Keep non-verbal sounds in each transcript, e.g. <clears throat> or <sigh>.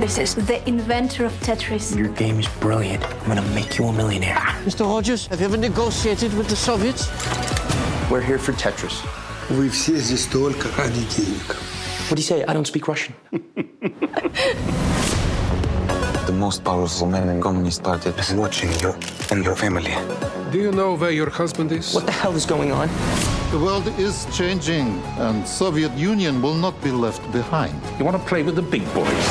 This is the inventor of Tetris. Your game is brilliant. I'm gonna make you a millionaire. Mr. Rogers, have you ever negotiated with the Soviets? We're here for Tetris. Вы все здесь только ради денег. What do you say? I don't speak Russian. <laughs> The most powerful man in Communist Party is watching you and your family. Do you know where your husband is? What the hell is going on? The world is changing, and Soviet Union will not be left behind. You want to play with the big boys?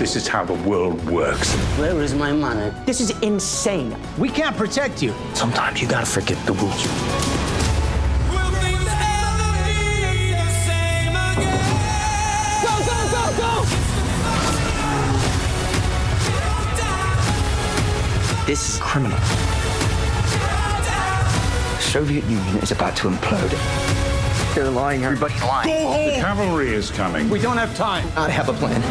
This is how the world works. Where is my money? This is insane. We can't protect you. Sometimes you gotta forget the rules. This is criminal. The Soviet Union is about to implode. They're lying. Everybody's lying. The cavalry is coming. We don't have time. I have a plan.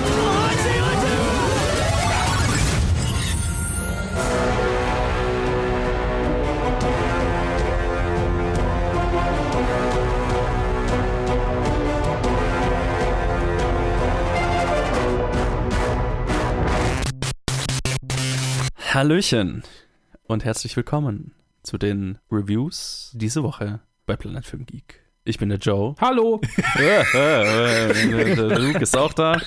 Hallöchen und herzlich willkommen zu den Reviews diese Woche bei Planet Film Geek. Ich bin der Joe. Hallo. <laughs> Der Luke ist auch da.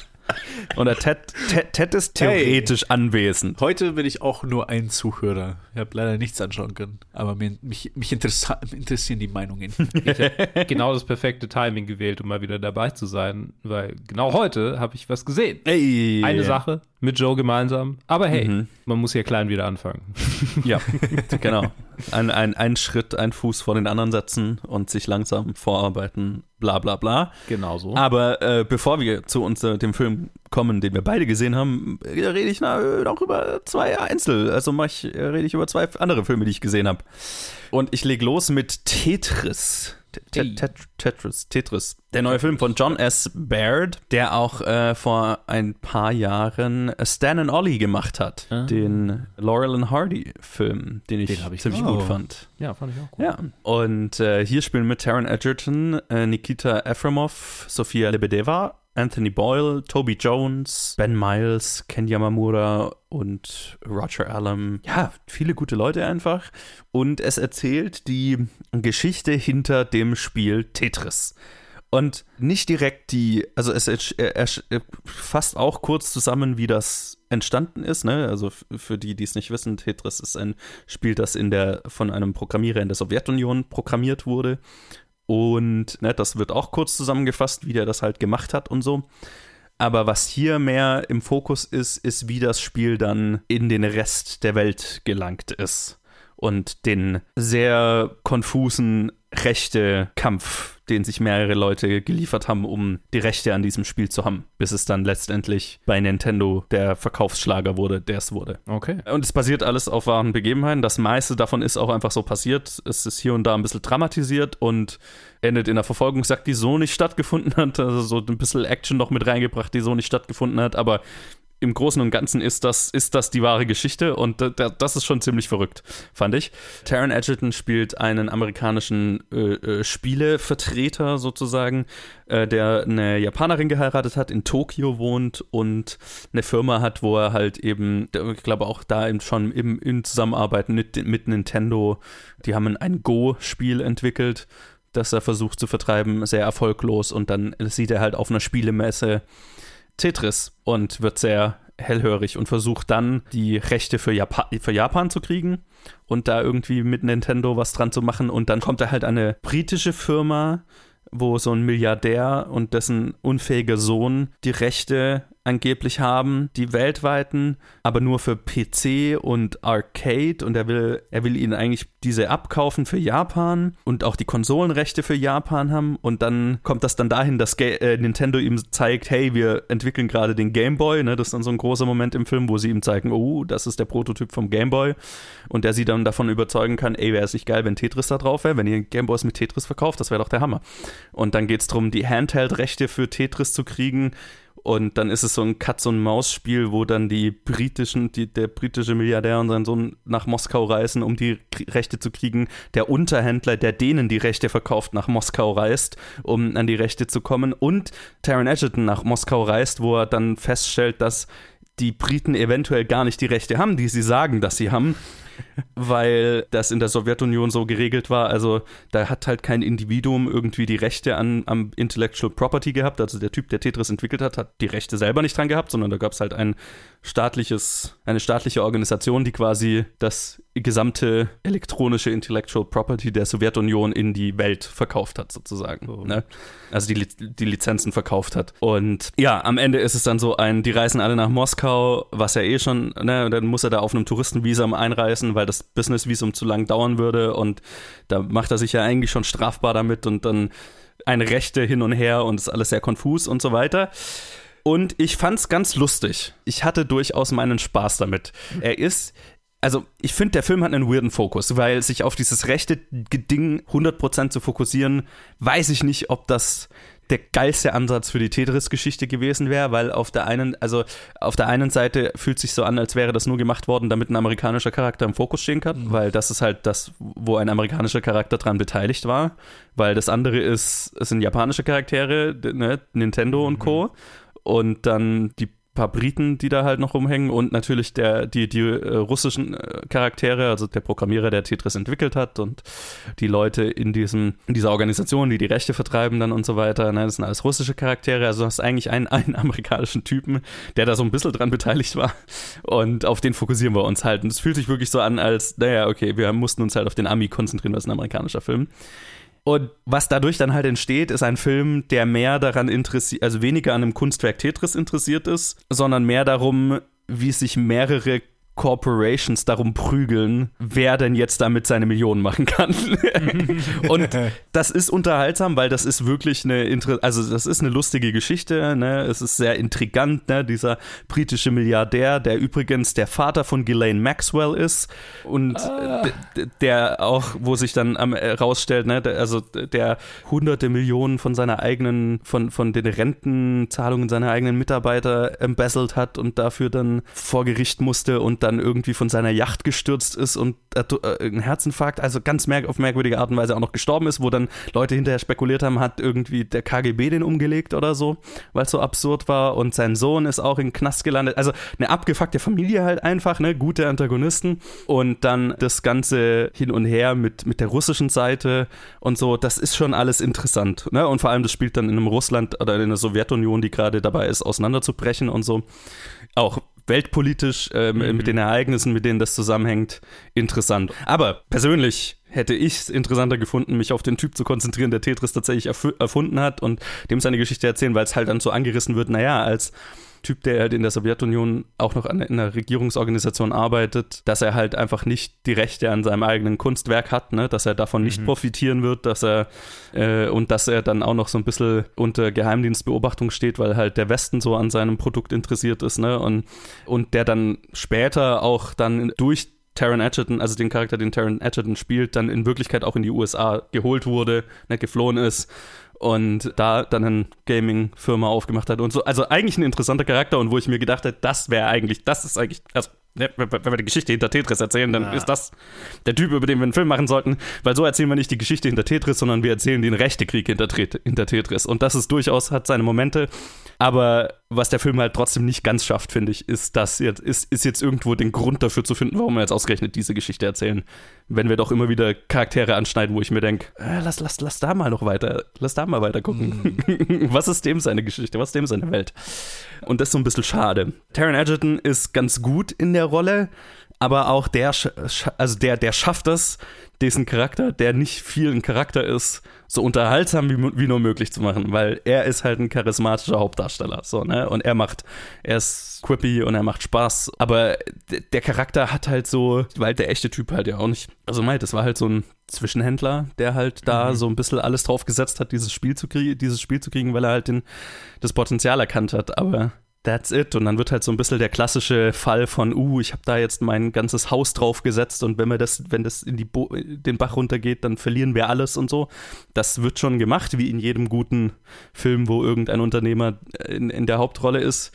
Und der Ted, Ted, Ted ist theoretisch anwesend. Heute bin ich auch nur ein Zuhörer. Ich habe leider nichts anschauen können, aber mir, mich, mich interessa interessieren die Meinungen. <laughs> genau das perfekte Timing gewählt, um mal wieder dabei zu sein, weil genau heute habe ich was gesehen. Ey. Eine Sache mit Joe gemeinsam, aber hey, Mhm. man muss hier klein wieder anfangen. <laughs> Ja, genau. Ein, ein, ein Schritt, ein Fuß vor den anderen setzen und sich langsam vorarbeiten, bla bla bla. Genau so. Aber äh, bevor wir zu uns, äh, dem Film kommen, den wir beide gesehen haben, äh, rede ich na, noch über zwei Einzel. Also mach ich, äh, rede ich über zwei andere Filme, die ich gesehen habe. Und ich leg los mit Tetris. Tet- Tet- Tetris, Tetris. Der neue Film von John S. Baird, der auch äh, vor ein paar Jahren Stan and Ollie gemacht hat. Den Laurel and Hardy Film, den ich, Den ich ziemlich gesehen. gut fand. ja, fand ich auch gut. Ja, und äh, hier spielen mit Taron Egerton, äh, Nikita Efremov, Sofia Lebedeva, Anthony Boyle, Toby Jones, Ben Miles, Ken Yamamura und Roger Allam. Ja, viele gute Leute einfach. Und es erzählt die Geschichte hinter dem Spiel Tetris. Und nicht direkt die, also es fasst auch kurz zusammen, wie das entstanden ist. Ne? Also für die, die es nicht wissen, Tetris ist ein Spiel, das in der, von einem Programmierer in der Sowjetunion programmiert wurde. Und ne, das wird auch kurz zusammengefasst, wie der das halt gemacht hat und so. Aber was hier mehr im Fokus ist, ist, wie das Spiel dann in den Rest der Welt gelangt ist. Und den sehr konfusen Rechte-Kampf, den sich mehrere Leute geliefert haben, um die Rechte an diesem Spiel zu haben, bis es dann letztendlich bei Nintendo der Verkaufsschlager wurde, der es wurde. Okay. Und es basiert alles auf wahren Begebenheiten. Das meiste davon ist auch einfach so passiert. Es ist hier und da ein bisschen dramatisiert und endet in einer Verfolgungsjagd, die so nicht stattgefunden hat. Also so ein bisschen Action noch mit reingebracht, die so nicht stattgefunden hat. Aber im Großen und Ganzen ist das, ist das die wahre Geschichte und da- da- das ist schon ziemlich verrückt, fand ich. Taron Egerton spielt einen amerikanischen äh, äh, Spielevertreter sozusagen, äh, der eine Japanerin geheiratet hat, in Tokio wohnt und eine Firma hat, wo er halt eben, ich glaube auch da eben schon im, in Zusammenarbeit mit, mit Nintendo, die haben ein Go-Spiel entwickelt, das er versucht zu vertreiben, sehr erfolglos und dann sieht er halt auf einer Spielemesse Tetris und wird sehr hellhörig und versucht dann die Rechte für, Japa für Japan zu kriegen und da irgendwie mit Nintendo was dran zu machen. Und dann kommt er halt eine britische Firma, wo so ein Milliardär und dessen unfähiger Sohn die Rechte angeblich haben, die weltweiten, aber nur für PC und Arcade und er will, er will ihnen eigentlich diese abkaufen für Japan und auch die Konsolenrechte für Japan haben und dann kommt das dann dahin, dass Ga äh, Nintendo ihm zeigt, hey, wir entwickeln gerade den Game Boy, ne? das ist dann so ein großer Moment im Film, wo sie ihm zeigen, oh, das ist der Prototyp vom Game Boy und der sie dann davon überzeugen kann, ey, wäre es nicht geil, wenn Tetris da drauf wäre, wenn ihr Game Boys mit Tetris verkauft, das wäre doch der Hammer. Und dann geht es darum, die Handheld-Rechte für Tetris zu kriegen und dann ist es so ein Katz-und-Maus-Spiel, wo dann die britischen, die, der britische Milliardär und sein Sohn nach Moskau reisen, um die Rechte zu kriegen. Der Unterhändler, der denen die Rechte verkauft, nach Moskau reist, um an die Rechte zu kommen. Und Taron Egerton nach Moskau reist, wo er dann feststellt, dass die Briten eventuell gar nicht die Rechte haben, die sie sagen, dass sie haben, weil das in der Sowjetunion so geregelt war. Also da hat halt kein Individuum irgendwie die Rechte an, am Intellectual Property gehabt. Also der Typ, der Tetris entwickelt hat, hat die Rechte selber nicht dran gehabt, sondern da gab es halt ein staatliches, eine staatliche Organisation, die quasi das gesamte elektronische Intellectual Property der Sowjetunion in die Welt verkauft hat, sozusagen. Oh. Ne? Also die, die Lizenzen verkauft hat. Und ja, am Ende ist es dann so ein, die reisen alle nach Moskau, was ja eh schon, ne, dann muss er da auf einem Touristenvisum einreisen, weil das Businessvisum zu lang dauern würde und da macht er sich ja eigentlich schon strafbar damit und dann eine Rechte hin und her und ist alles sehr konfus und so weiter. Und ich fand's ganz lustig. Ich hatte durchaus meinen Spaß damit. Er ist also ich finde, der Film hat einen weirden Fokus, weil sich auf dieses rechte Ding 100% zu fokussieren, weiß ich nicht, ob das der geilste Ansatz für die Tetris-Geschichte gewesen wäre, weil auf der einen, also auf der einen Seite fühlt sich so an, als wäre das nur gemacht worden, damit ein amerikanischer Charakter im Fokus stehen kann, mhm. weil das ist halt das, wo ein amerikanischer Charakter dran beteiligt war, weil das andere ist, es sind japanische Charaktere, ne, Nintendo und Co. Und dann die paar Briten, die da halt noch rumhängen und natürlich der, die, die äh, russischen äh, Charaktere, also der Programmierer, der Tetris entwickelt hat und die Leute in diesem, in dieser Organisation, die die Rechte vertreiben dann und so weiter, ne, das sind alles russische Charaktere, also du hast eigentlich einen, <laughs> einen amerikanischen Typen, der da so ein bisschen dran beteiligt war und auf den fokussieren wir uns halt und es fühlt sich wirklich so an, als, naja, okay, wir mussten uns halt auf den Ami konzentrieren, was ein amerikanischer Film. Und was dadurch dann halt entsteht, ist ein Film, der mehr daran interessiert, also weniger an einem Kunstwerk Tetris interessiert ist, sondern mehr darum, wie sich mehrere Corporations darum prügeln, wer denn jetzt damit seine Millionen machen kann. <laughs> und das ist unterhaltsam, weil das ist wirklich eine Inter also das ist eine lustige Geschichte, ne? Es ist sehr intrigant, ne? Dieser britische Milliardär, der übrigens der Vater von Ghislaine Maxwell ist und ah. der auch, wo sich dann am äh, rausstellt, ne? Der, also der hunderte Millionen von seiner eigenen, von, von den Rentenzahlungen seiner eigenen Mitarbeiter embezzelt hat und dafür dann vor Gericht musste und dann irgendwie von seiner Yacht gestürzt ist und äh, einen Herzinfarkt, also ganz merk auf merkwürdige Art und Weise auch noch gestorben ist, wo dann Leute hinterher spekuliert haben, hat irgendwie der KGB den umgelegt oder so, weil es so absurd war und sein Sohn ist auch in Knast gelandet. Also eine abgefuckte Familie halt einfach, ne, gute Antagonisten und dann das Ganze hin und her mit, mit der russischen Seite und so, das ist schon alles interessant, ne, und vor allem das spielt dann in einem Russland oder in der Sowjetunion, die gerade dabei ist, auseinanderzubrechen und so. Auch weltpolitisch äh, mhm. mit den Ereignissen, mit denen das zusammenhängt, interessant. Aber persönlich hätte ich es interessanter gefunden, mich auf den Typ zu konzentrieren, der Tetris tatsächlich erf erfunden hat und dem seine Geschichte erzählen, weil es halt dann so angerissen wird, naja, als Typ, der halt in der Sowjetunion auch noch an, in einer Regierungsorganisation arbeitet, dass er halt einfach nicht die Rechte an seinem eigenen Kunstwerk hat, ne? dass er davon nicht mhm. profitieren wird, dass er äh, und dass er dann auch noch so ein bisschen unter Geheimdienstbeobachtung steht, weil halt der Westen so an seinem Produkt interessiert ist, ne? Und, und der dann später auch dann durch Taron Edgerton, also den Charakter, den Taron Edgerton spielt, dann in Wirklichkeit auch in die USA geholt wurde, ne, geflohen ist und da dann eine Gaming-Firma aufgemacht hat und so. Also eigentlich ein interessanter Charakter und wo ich mir gedacht hätte, das wäre eigentlich, das ist eigentlich, also wenn wir die Geschichte hinter Tetris erzählen, dann ja. ist das der Typ, über den wir einen Film machen sollten, weil so erzählen wir nicht die Geschichte hinter Tetris, sondern wir erzählen den Rechte-Krieg hinter, hinter Tetris. Und das ist durchaus, hat seine Momente, aber was der Film halt trotzdem nicht ganz schafft, finde ich, ist, dass jetzt, ist, ist jetzt irgendwo den Grund dafür zu finden, warum wir jetzt ausgerechnet diese Geschichte erzählen. Wenn wir doch immer wieder Charaktere anschneiden, wo ich mir denke, äh, lass, lass, lass da mal noch weiter, lass da mal weiter gucken. Mm. <laughs> was ist dem seine Geschichte? Was ist dem seine Welt? Und das ist so ein bisschen schade. Taron Egerton ist ganz gut in der Rolle, aber auch der, also der, der schafft es, diesen Charakter, der nicht viel ein Charakter ist, so unterhaltsam wie, wie nur möglich zu machen, weil er ist halt ein charismatischer Hauptdarsteller, so, ne? Und er macht, er ist quippy und er macht Spaß, aber der Charakter hat halt so, weil der echte Typ halt ja auch nicht, also meint, das war halt so ein Zwischenhändler, der halt da mhm. so ein bisschen alles drauf gesetzt hat, dieses Spiel zu kriegen, dieses Spiel zu kriegen, weil er halt den, das Potenzial erkannt hat, aber That's it. Und dann wird halt so ein bisschen der klassische Fall von, uh, ich habe da jetzt mein ganzes Haus drauf gesetzt und wenn wir das, wenn das in die Bo den Bach runtergeht, dann verlieren wir alles und so. Das wird schon gemacht, wie in jedem guten Film, wo irgendein Unternehmer in, in der Hauptrolle ist.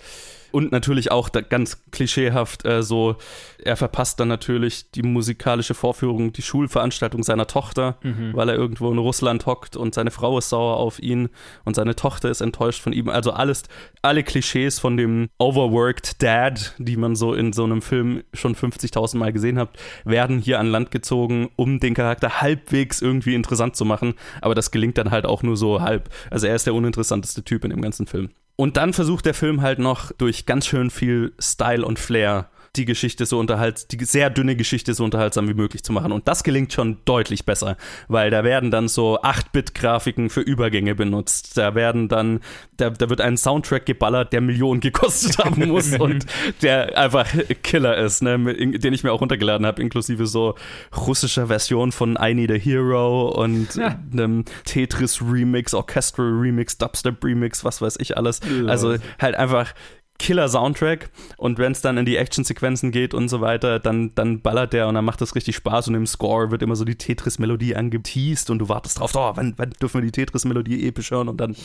Und natürlich auch ganz klischeehaft äh, so, er verpasst dann natürlich die musikalische Vorführung, die Schulveranstaltung seiner Tochter, Mhm. weil er irgendwo in Russland hockt und seine Frau ist sauer auf ihn und seine Tochter ist enttäuscht von ihm. Also alles, alle Klischees von dem overworked Dad, die man so in so einem Film schon 50.000 Mal gesehen hat, werden hier an Land gezogen, um den Charakter halbwegs irgendwie interessant zu machen. Aber das gelingt dann halt auch nur so halb. Also er ist der uninteressanteste Typ in dem ganzen Film. Und dann versucht der Film halt noch durch ganz schön viel Style und Flair die Geschichte so unterhalt, die sehr dünne Geschichte so unterhaltsam wie möglich zu machen. Und das gelingt schon deutlich besser, weil da werden dann so 8-Bit-Grafiken für Übergänge benutzt. Da werden dann, da, da wird ein Soundtrack geballert, der Millionen gekostet <laughs> haben muss und der einfach Killer ist, ne, den ich mir auch runtergeladen habe, inklusive so russischer Version von I Need a Hero und Ja. einem Tetris-Remix, Orchestral-Remix, Dubstep-Remix, was weiß ich alles. Also halt einfach Killer Soundtrack und wenn es dann in die Actionsequenzen geht und so weiter, dann, dann ballert der und dann macht das richtig Spaß und im Score wird immer so die Tetris-Melodie angeteased und du wartest drauf, oh, wann, wann dürfen wir die Tetris-Melodie episch hören und dann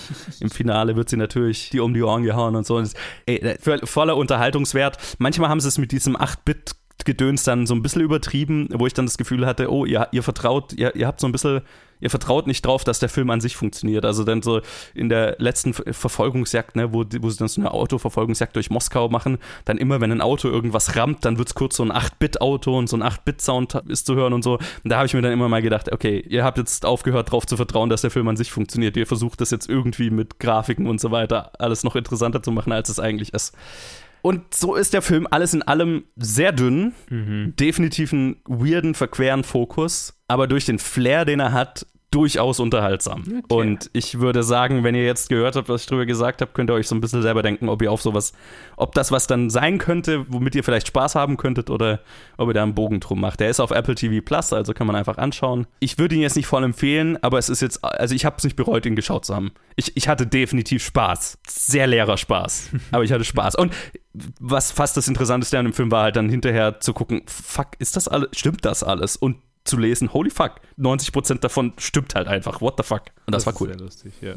im Finale wird sie natürlich die um die Ohren gehauen und so. Und ey, vo- voller Unterhaltungswert. Manchmal haben sie es mit diesem 8-Bit Gedöns dann so ein bisschen übertrieben, wo ich dann das Gefühl hatte, oh, ihr, ihr vertraut, ihr, ihr habt so ein bisschen, ihr vertraut nicht drauf, dass der Film an sich funktioniert. Also dann so in der letzten Ver- Verfolgungsjagd, ne, wo, wo sie dann so eine Autoverfolgungsjagd durch Moskau machen, dann immer, wenn ein Auto irgendwas rammt, dann wird es kurz so ein 8-Bit-Auto und so ein 8-Bit-Sound ist zu hören und so. Und da habe ich mir dann immer mal gedacht, okay, ihr habt jetzt aufgehört, darauf zu vertrauen, dass der Film an sich funktioniert. Ihr versucht das jetzt irgendwie mit Grafiken und so weiter alles noch interessanter zu machen, als es eigentlich ist. Und so ist der Film alles in allem sehr dünn, definitiv einen weirden, verqueren Fokus, aber durch den Flair, den er hat, durchaus unterhaltsam. Und ich würde sagen, wenn ihr jetzt gehört habt, was ich drüber gesagt habe, könnt ihr euch so ein bisschen selber denken, ob ihr auf sowas, ob das was dann sein könnte, womit ihr vielleicht Spaß haben könntet oder ob ihr da einen Bogen drum macht. Der ist auf Apple TV Plus, also kann man einfach anschauen. Ich würde ihn jetzt nicht voll empfehlen, aber es ist jetzt, also ich habe es nicht bereut, ihn geschaut zu haben. Ich, ich hatte definitiv Spaß. Sehr leerer Spaß. <laughs> aber ich hatte Spaß. Und was fast das Interessanteste an dem Film war halt dann hinterher zu gucken, fuck, ist das alles, stimmt das alles? Und zu lesen, holy fuck, 90% davon stimmt halt einfach, what the fuck. Und das, war ist cool. Sehr lustig, ja.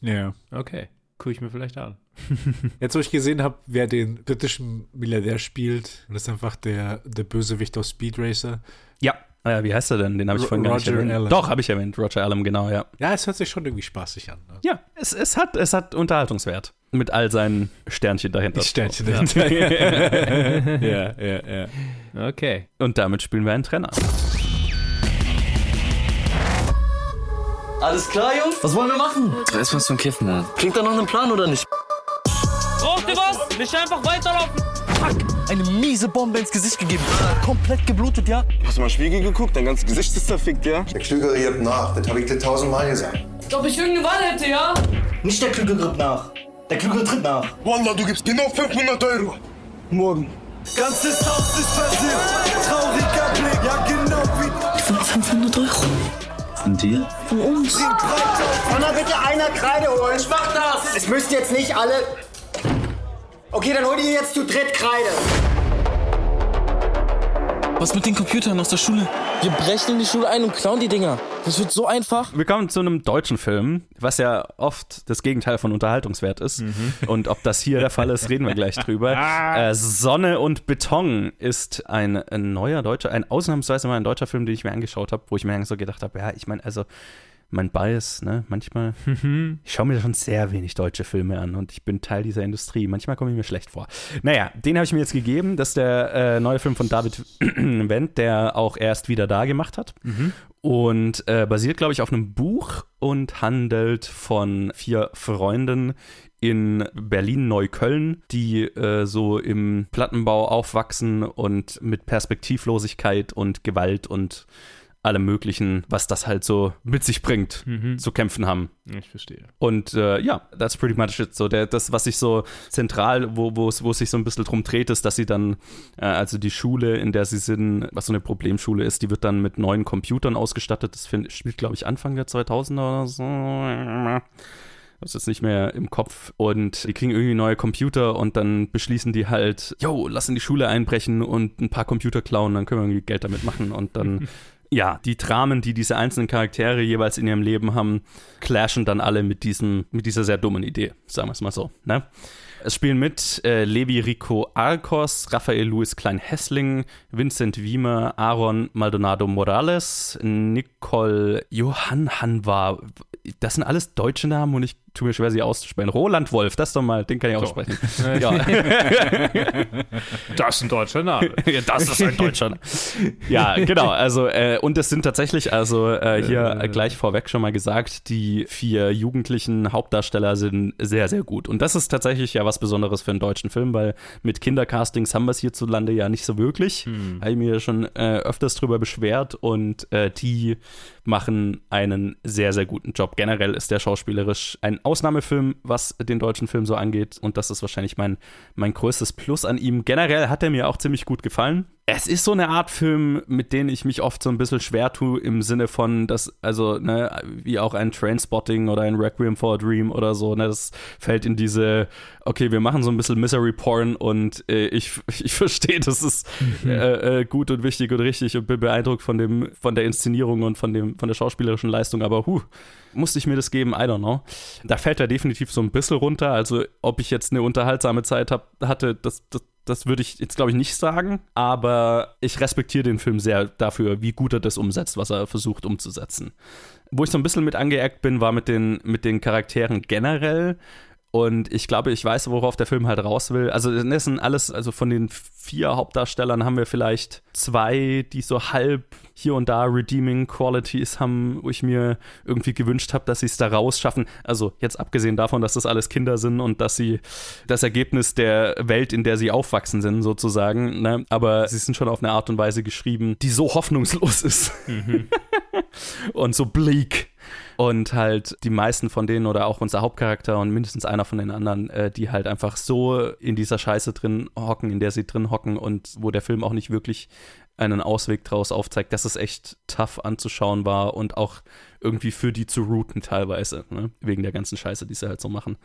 Ja. Okay, gucke ich mir vielleicht an. <laughs> Jetzt, wo ich gesehen habe, wer den britischen Milliardär spielt, und das ist einfach der, der Bösewicht aus Speed Racer. Ja, äh, wie heißt er denn? Den habe ich vorhin gar nicht Roger erwähnt. Allen. Doch, habe ich erwähnt, Roger Allen, genau, ja. Ja, es hört sich schon irgendwie spaßig an. ne? Ja, es, es, hat, es hat Unterhaltungswert. Mit all seinen Sternchen dahinter. Sternchen ja. dahinter. <laughs> <laughs> ja, ja, ja. Okay. Und damit spielen wir einen Trenner. Alles klar, Jungs? Was wollen wir machen? Erst was zum Kiffen, Mann. Klingt da noch einen Plan oder nicht? Braucht ihr was? Nicht einfach weiterlaufen. Fuck, eine miese Bombe ins Gesicht gegeben. Komplett geblutet, ja? Hast du mal in den Spiegel geguckt? Dein ganzes Gesicht ist zerfickt, ja? Der Klügere gibt nach. Das habe ich dir tausendmal gesagt. Ob ich irgendeine Wahl hätte, ja? Nicht der Klügere gibt nach. Der Klügere tritt nach. Wallah, du gibst genau 500 Euro. Morgen. Ganzes Haus ist versifft. Trauriger Blick, ja genau wie. 500 Euro. Von dir? Von uns. Kann da bitte einer Kreide holen? Ich mach das! Es müsst jetzt nicht alle. Okay, dann holt ihr jetzt zu dritt Kreide. Was mit den Computern aus der Schule? Wir brechen in die Schule ein und klauen die Dinger. Das wird so einfach. Wir kommen zu einem deutschen Film, was ja oft das Gegenteil von Unterhaltungswert ist. Und ob das hier der Fall ist, reden wir gleich drüber. <laughs> Äh, Sonne und Beton ist ein, ein neuer deutscher, ein ausnahmsweise mal ein deutscher Film, den ich mir angeschaut habe, wo ich mir so gedacht habe, ja, ich meine, also mein Bias, ne, manchmal, <laughs> ich schaue mir schon sehr wenig deutsche Filme an und ich bin Teil dieser Industrie. Manchmal komme ich mir schlecht vor. Naja, den habe ich mir jetzt gegeben. Das ist der äh, neue Film von David <clears throat> Wendt, der auch erst wieder da gemacht hat. Und äh, basiert, glaube ich, auf einem Buch und handelt von vier Freunden in Berlin-Neukölln, die äh, so im Plattenbau aufwachsen und mit Perspektivlosigkeit und Gewalt und allem Möglichen, was das halt so mit sich bringt, zu kämpfen haben. Ich verstehe. Und äh, ja, that's pretty much it. So, der, das, was sich so zentral, wo, wo, es, wo es sich so ein bisschen drum dreht, ist, dass sie dann, äh, also die Schule, in der sie sind, was so eine Problemschule ist, die wird dann mit neuen Computern ausgestattet. Das find, spielt, glaube ich, Anfang der 2000er oder so. Das ist jetzt nicht mehr im Kopf. Und die kriegen irgendwie neue Computer und dann beschließen die halt, yo, lass in die Schule einbrechen und ein paar Computer klauen, dann können wir irgendwie Geld damit machen. Und dann <laughs> ja, die Dramen, die diese einzelnen Charaktere jeweils in ihrem Leben haben, clashen dann alle mit, diesem, mit dieser sehr dummen Idee, sagen wir es mal so. Ne? Es spielen mit äh, Levi Rico Arcos, Raphael Luis Klein-Hessling, Vincent Wiemer, Aaron Maldonado Morales, Nicole Johann Hanwar. Das sind alles deutsche Namen und ich tue mir schwer, sie auszusprechen. Roland Wolf, das doch mal, den kann ich aussprechen. So. <laughs> Ja. das ist ein deutscher Name. <laughs> ja, das ist ein deutscher Name. Ja, genau. Also, äh, und es sind tatsächlich, also äh, hier äh. gleich vorweg schon mal gesagt, die vier jugendlichen Hauptdarsteller sind sehr, sehr gut. Und das ist tatsächlich ja was Besonderes für einen deutschen Film, weil mit Kindercastings haben wir es hierzulande ja nicht so wirklich. Hm. Habe ich mir schon äh, öfters drüber beschwert und äh, die machen einen sehr, sehr guten Job. Generell ist der schauspielerisch ein Ausnahmefilm, was den deutschen Film so angeht. Und das ist wahrscheinlich mein, mein größtes Plus an ihm. Generell hat er mir auch ziemlich gut gefallen es ist so eine Art Film, mit denen ich mich oft so ein bisschen schwer tue, im Sinne von, dass, also, ne, wie auch ein Trainspotting oder ein Requiem for a Dream oder so, ne, das fällt in diese, okay, wir machen so ein bisschen Misery Porn und äh, ich, <laughs> ich verstehe, das ist mhm. äh, äh, gut und wichtig und richtig und bin beeindruckt von dem, von der Inszenierung und von dem, von der schauspielerischen Leistung, aber huh, musste ich mir das geben? I don't know. Da fällt er definitiv so ein bisschen runter, also ob ich jetzt eine unterhaltsame Zeit hab, hatte, das, das das würde ich jetzt, glaube ich, nicht sagen, aber ich respektiere den Film sehr dafür, wie gut er das umsetzt, was er versucht umzusetzen. Wo ich so ein bisschen mit angeeckt bin, war mit den, mit den Charakteren generell. Und ich glaube, ich weiß, worauf der Film halt raus will. Also, das sind alles, also von den vier Hauptdarstellern haben wir vielleicht zwei, die so halb hier und da Redeeming Qualities haben, wo ich mir irgendwie gewünscht habe, dass sie es da rausschaffen. Also, jetzt abgesehen davon, dass das alles Kinder sind und dass sie das Ergebnis der Welt, in der sie aufwachsen sind, sozusagen. Ne? Aber sie sind schon auf eine Art und Weise geschrieben, die so hoffnungslos ist. Mhm. <laughs> und so bleak und halt die meisten von denen oder auch unser Hauptcharakter und mindestens einer von den anderen, äh, die halt einfach so in dieser Scheiße drin hocken, in der sie drin hocken und wo der Film auch nicht wirklich einen Ausweg draus aufzeigt, dass es echt tough anzuschauen war und auch irgendwie für die zu routen teilweise, ne? wegen der ganzen Scheiße, die sie halt so machen.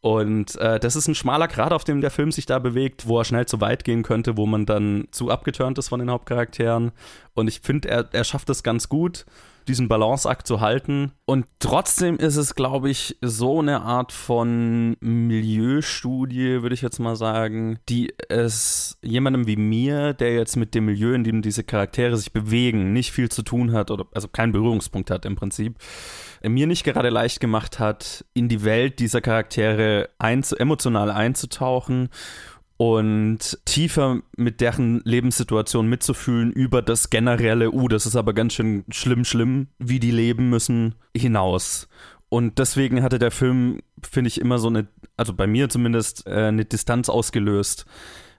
Und äh, das ist ein schmaler Grad, auf dem der Film sich da bewegt, wo er schnell zu weit gehen könnte, wo man dann zu abgeturnt ist von den Hauptcharakteren. Und ich finde, er, er schafft es ganz gut diesen Balanceakt zu halten. Und trotzdem ist es, glaube ich, so eine Art von Milieustudie, würde ich jetzt mal sagen, die es jemandem wie mir, der jetzt mit dem Milieu, in dem diese Charaktere sich bewegen, nicht viel zu tun hat oder also keinen Berührungspunkt hat im Prinzip, mir nicht gerade leicht gemacht hat, in die Welt dieser Charaktere einzu emotional einzutauchen und tiefer mit deren Lebenssituation mitzufühlen über das generelle, uh, das ist aber ganz schön schlimm, schlimm, wie die leben müssen, hinaus. Und deswegen hatte der Film, finde ich, immer so eine, also bei mir zumindest, äh, eine Distanz ausgelöst,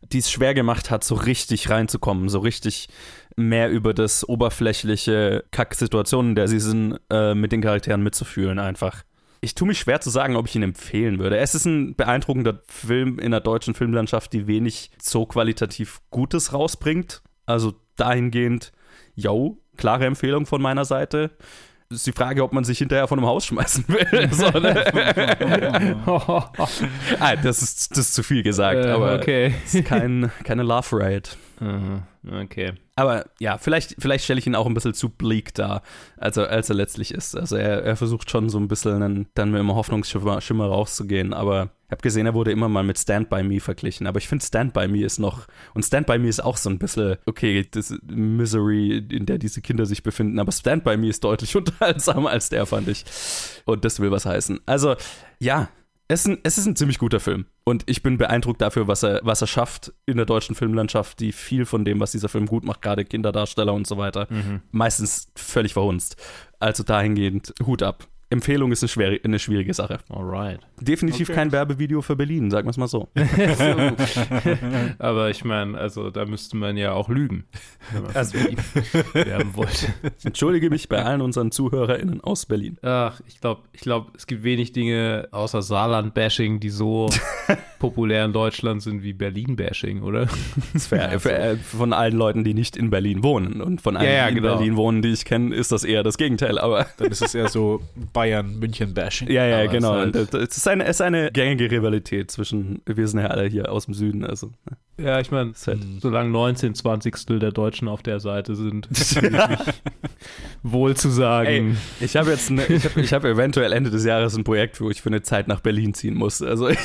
die es schwer gemacht hat, so richtig reinzukommen, so richtig mehr über das oberflächliche Kack-Situation, in der sie sind, äh, mit den Charakteren mitzufühlen einfach. Ich tue mich schwer zu sagen, ob ich ihn empfehlen würde. Es ist ein beeindruckender Film in der deutschen Filmlandschaft, die wenig so qualitativ Gutes rausbringt. Also dahingehend, yo, klare Empfehlung von meiner Seite. Ist die Frage, ob man sich hinterher von einem Haus schmeißen will. <laughs> <laughs> so, ne? <laughs> ah, das, ist, das ist zu viel gesagt, äh, aber okay. es ist kein, keine Love Riot. Okay. Aber ja, vielleicht, vielleicht stelle ich ihn auch ein bisschen zu bleak dar, als er, als er letztlich ist. Also er, er versucht schon so ein bisschen einen, dann mit einem Hoffnungsschimmer Schimmer rauszugehen, aber ich habe gesehen, er wurde immer mal mit Stand By Me verglichen, aber ich finde Stand By Me ist noch, und Stand By Me ist auch so ein bisschen, okay, das Misery, in der diese Kinder sich befinden, aber Stand By Me ist deutlich <laughs> unterhaltsamer als der, fand ich. Und das will was heißen. Also, ja, es ein, es ist ein ziemlich guter Film. Und ich bin beeindruckt dafür, was er, was er schafft in der deutschen Filmlandschaft, die viel von dem, was dieser Film gut macht, gerade Kinderdarsteller und so weiter, mhm. meistens völlig verhunzt. Also dahingehend Hut ab. Empfehlung ist eine, schwer, eine schwierige Sache. Alright. Definitiv okay. kein Werbevideo für Berlin, sagen wir es mal so. <laughs> <laughs> Aber ich meine, also da müsste man ja auch lügen, wenn man also, werben wollte. <laughs> Entschuldige mich bei allen unseren ZuhörerInnen aus Berlin. Ach, ich glaube, ich glaub, es gibt wenig Dinge außer Saarland-Bashing, die so populär in Deutschland sind wie Berlin-Bashing, oder? <laughs> Für, für, äh, von allen Leuten, die nicht in Berlin wohnen. Und von allen, ja, ja, die genau. in Berlin wohnen, die ich kenne, ist das eher das Gegenteil. Aber Dann ist es eher so Bayern-München-Bashing. Ja, ja, genau. Halt es, ist eine, es ist eine gängige Rivalität zwischen, wir sind ja alle hier aus dem Süden, also. Ne? Ja, ich meine, halt, solange 19 20 der Deutschen auf der Seite sind, <laughs> wohl zu sagen. Ey, ich habe jetzt, ne, ich habe ich hab eventuell Ende des Jahres ein Projekt, wo ich für eine Zeit nach Berlin ziehen muss. Also <laughs> ich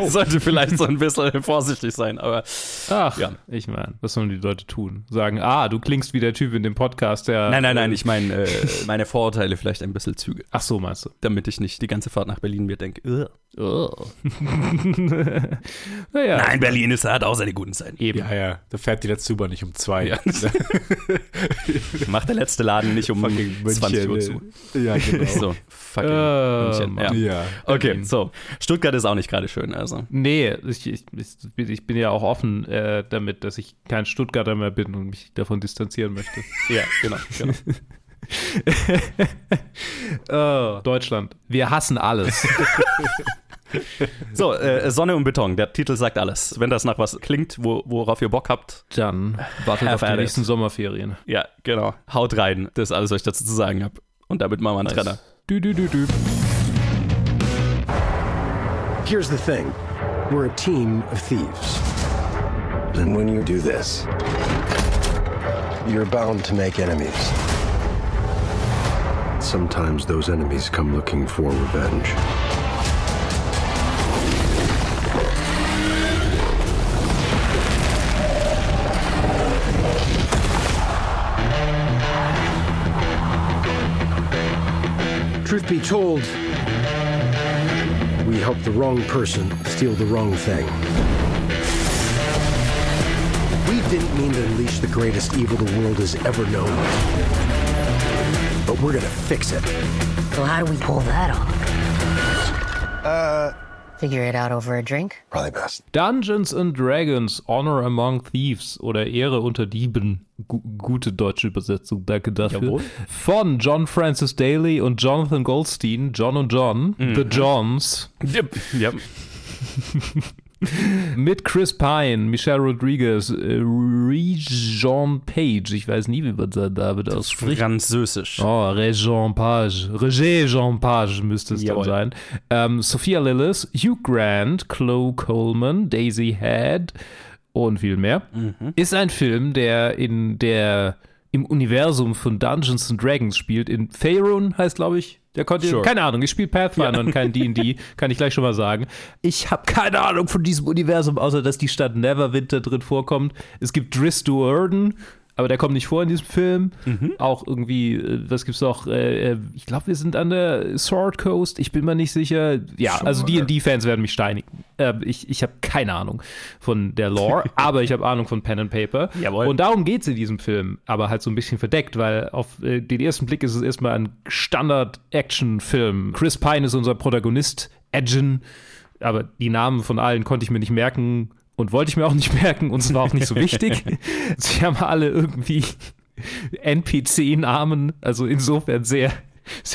Oh. sollte <laughs> vielleicht so ein bisschen vorsichtig sein, aber Ach, ja. ich meine, was sollen die Leute tun? Sagen, ah, du klingst wie der Typ in dem Podcast, der. Nein, nein, nein, ich meine äh, <laughs> meine Vorurteile vielleicht ein bisschen züge. Ach so, meinst du? Damit ich nicht die ganze Fahrt nach Berlin mir denke, "Ugh." <laughs> Oh. naja. nein, Berlin ist, hat auch seine guten Seiten. Eben. Ja, ja, da fährt die letzte U-Bahn nicht um zwei. Ja. Macht der letzte Laden nicht um Fucking 20 Uhr München, zu. Ja, genau. So, fucking Äh, München. Ja. Mann. Ja. Okay, so. Stuttgart ist auch nicht gerade schön, also. Nee, ich, ich, ich, bin ja auch offen äh, damit, dass ich kein Stuttgarter mehr bin und mich davon distanzieren möchte. <laughs> Ja, genau, genau. <laughs> oh, Deutschland. Wir hassen alles. <laughs> So, äh, Sonne und Beton, der Titel sagt alles. Wenn das nach was klingt, wo, worauf ihr Bock habt, Dann wartet auf die nächsten Sommerferien. ja, genau. Haut rein. Das ist alles, was ich dazu zu sagen habe. Und damit machen wir einen Trenner. Du, du, du, du. Here's the thing we're a team of thieves. And when you do this, you're bound to make enemies. Sometimes those enemies come looking for revenge. Truth be told, we helped the wrong person steal the wrong thing. We didn't mean to unleash the greatest evil the world has ever known. But we're gonna fix it. So how do we pull that off? Uh, figure it out over a drink? Probably best. Dungeons and Dragons, Honor Among Thieves oder Ehre unter Dieben. Gu gute deutsche Übersetzung, danke dafür. Jawohl. Von John Francis Daly und Jonathan Goldstein, John und John, The Johns. Yep. Yep. <laughs> <laughs> Mit Chris Pine, Michelle Rodriguez, äh, Regent Page, ich weiß nie, wie man seinen David ausspricht. Französisch. Oh, Regent Page. Regent Page müsste es Jawohl. dann sein. Ähm, Sophia Lillis, Hugh Grant, Chloe Coleman, Daisy Head und viel mehr. Mhm. Ist ein Film, der in der im Universum von Dungeons and Dragons spielt. In Faerun heißt, glaube ich, der konnte, Sure. keine Ahnung, ich spiele Pathfinder und kein D&D, <laughs> kann ich gleich schon mal sagen. Ich habe keine Ahnung von diesem Universum, außer dass die Stadt Neverwinter drin vorkommt. Es gibt Driss Duerden, aber der kommt nicht vor in diesem Film. Auch irgendwie, äh, was gibt's noch? Äh, äh, ich glaube, wir sind an der Sword Coast. Ich bin mir nicht sicher. Ja, also D&D-Fans werden mich steinigen. Äh, ich ich habe keine Ahnung von der Lore, <laughs> aber ich habe Ahnung von Pen and Paper. Jawohl. Und darum geht's in diesem Film, aber halt so ein bisschen verdeckt, weil auf den ersten Blick ist es erstmal ein Standard-Action-Film. Chris Pine ist unser Protagonist, Edgen, aber die Namen von allen konnte ich mir nicht merken und wollte ich mir auch nicht <laughs> merken und es war auch nicht so wichtig. <laughs> Sie haben alle irgendwie NPC-Namen, also insofern sehr.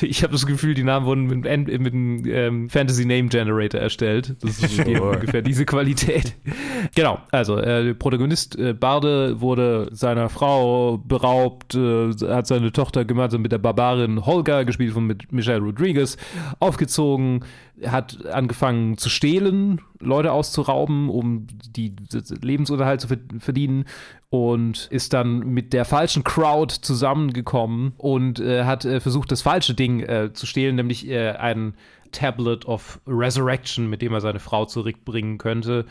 Ich habe das Gefühl, die Namen wurden mit, mit einem ähm, Fantasy Name Generator erstellt. Das ist die, ungefähr diese Qualität. Genau, also äh, der Protagonist äh, Barde wurde seiner Frau beraubt, äh, hat seine Tochter gemeinsam mit der Barbarin Holga, gespielt von mit Michelle Rodriguez, aufgezogen, hat angefangen zu stehlen, Leute auszurauben, um die Lebensunterhalt zu ver- verdienen und ist dann mit der falschen Crowd zusammengekommen und äh, hat äh, versucht, das falsche Ding äh, zu stehlen, nämlich äh, ein Tablet of Resurrection, mit dem er seine Frau zurückbringen könnte.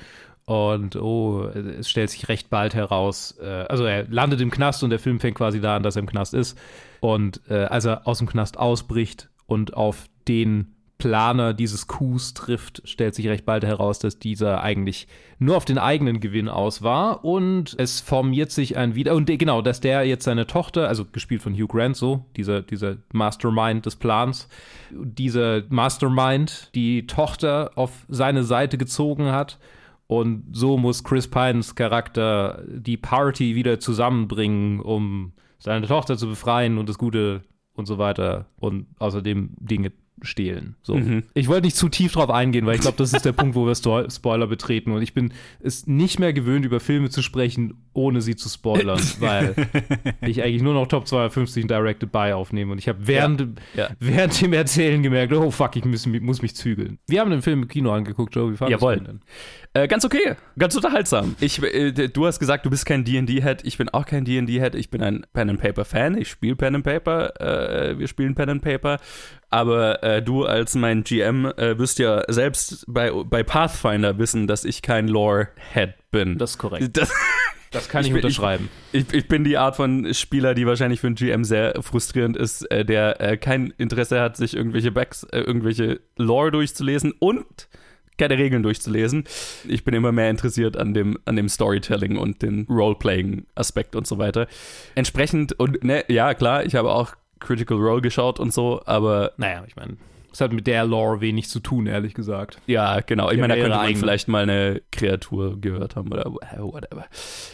Und oh, es stellt sich recht bald heraus, äh, also er landet im Knast und der Film fängt quasi da an, dass er im Knast ist. Und äh, als er aus dem Knast ausbricht und auf den Planer dieses Coups trifft, stellt sich recht bald heraus, dass dieser eigentlich nur auf den eigenen Gewinn aus war. Und es formiert sich ein wieder und genau, dass der jetzt seine Tochter, also gespielt von Hugh Grant so, dieser dieser Mastermind des Plans, dieser Mastermind die Tochter auf seine Seite gezogen hat. Und so muss Chris Pines Charakter die Party wieder zusammenbringen, um seine Tochter zu befreien und das Gute und so weiter. Und außerdem Dinge stehlen. So. Mhm. Ich wollte nicht zu tief drauf eingehen, weil ich glaube, das ist der Punkt, wo wir Sto Spoiler betreten. Und ich bin es nicht mehr gewöhnt, über Filme zu sprechen, ohne sie zu spoilern, <laughs> weil ich eigentlich nur noch Top 250 Directed By aufnehme. Und ich habe während, Ja. Ja. während dem Erzählen gemerkt, oh fuck, ich muss, muss mich zügeln. Wir haben den Film im Kino angeguckt, Joe. Wie fandest Jawohl. du denn? Äh, ganz okay, ganz unterhaltsam. Ich, äh, du hast gesagt, du bist kein D&D-Head. Ich bin auch kein D&D-Head. Ich bin ein Pen-and-Paper-Fan. Ich spiele Pen-and-Paper. Äh, wir spielen Pen-and-Paper. Aber äh, du als mein GM äh, wirst ja selbst bei, bei Pathfinder wissen, dass ich kein Lore-Head bin. Das ist korrekt. Das, Das kann ich, bin- unterschreiben. Ich, ich bin die Art von Spieler, die wahrscheinlich für einen GM sehr frustrierend ist, äh, der äh, kein Interesse hat, sich irgendwelche Backs, äh, irgendwelche Lore durchzulesen und keine Regeln durchzulesen. Ich bin immer mehr interessiert an dem, an dem Storytelling und den Roleplaying-Aspekt und so weiter. Entsprechend, und ne, ja, klar, ich habe auch Critical Role geschaut und so, aber Naja, ich meine, es hat mit der Lore wenig zu tun, ehrlich gesagt. ja, genau. Ich Die meine, da ja könnte man vielleicht mal eine Kreatur gehört haben oder äh, whatever.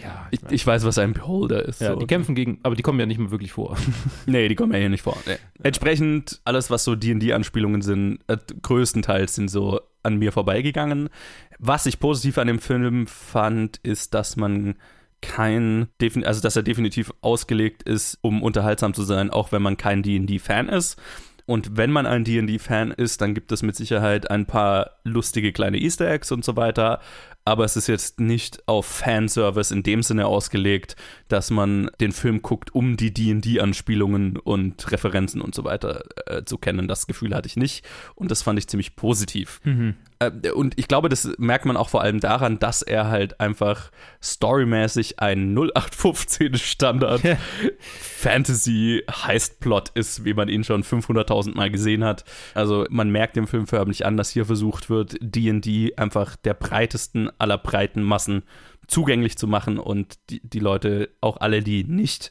Ja, Ich, ich weiß, was ein Beholder ist. Ja, so. die kämpfen gegen, aber die kommen ja nicht mehr wirklich vor. <laughs> Nee, die kommen ja hier nicht vor. Nee. Entsprechend, alles, was so D&D-Anspielungen sind, äh, größtenteils sind so an mir vorbeigegangen. Was ich positiv an dem Film fand, ist, dass man kein, also dass er definitiv ausgelegt ist, um unterhaltsam zu sein, auch wenn man kein D&D-Fan ist. Und wenn man ein D&D-Fan ist, dann gibt es mit Sicherheit ein paar lustige kleine Easter Eggs und so weiter. Aber es ist jetzt nicht auf Fanservice in dem Sinne ausgelegt, dass man den Film guckt, um die D&D-Anspielungen und Referenzen und so weiter äh, zu kennen. Das Gefühl hatte ich nicht. Und das fand ich ziemlich positiv. Mhm. Äh, Und ich glaube, das merkt man auch vor allem daran, dass er halt einfach storymäßig ein 0815 Standard Fantasy Heist-Plot ist, wie man ihn schon 500.000 Mal gesehen hat. Also man merkt dem Film förmlich an, dass hier versucht wird, D&D einfach der breitesten aller breiten Massen zugänglich zu machen und die, die Leute, auch alle, die nicht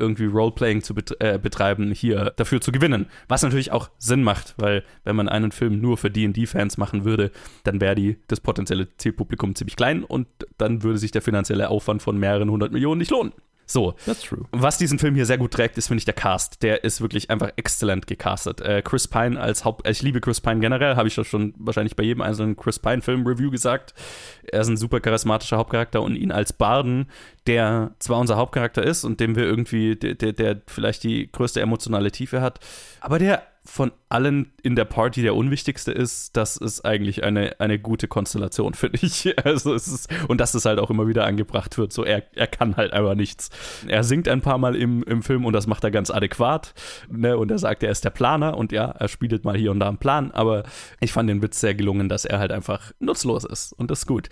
irgendwie Roleplaying zu bet äh, betreiben, hier dafür zu gewinnen. Was natürlich auch Sinn macht, weil wenn man einen Film nur für D&D-Fans machen würde, dann wäre das potenzielle Zielpublikum ziemlich klein und dann würde sich der finanzielle Aufwand von mehreren hundert Millionen nicht lohnen. So. That's true. Was diesen Film hier sehr gut trägt, ist, finde ich, der Cast. Der ist wirklich einfach exzellent gecastet. Äh, Chris Pine als Haupt... Ich liebe Chris Pine generell, habe ich doch schon wahrscheinlich bei jedem einzelnen Chris Pine-Film-Review gesagt. Er ist ein super charismatischer Hauptcharakter und ihn als Barden, der zwar unser Hauptcharakter ist und dem wir irgendwie, der, der, der vielleicht die größte emotionale Tiefe hat, aber der von allen in der Party der unwichtigste ist, das ist eigentlich eine, eine gute Konstellation, <laughs> finde ich. Also es ist, und dass es halt auch immer wieder angebracht wird, so er, er kann halt einfach nichts. Er singt ein paar Mal im, im Film und das macht er ganz adäquat. Ne? Und er sagt, er ist der Planer und ja, er spielt mal hier und da einen Plan, aber ich fand den Witz sehr gelungen, dass er halt einfach nutzlos ist und das ist gut.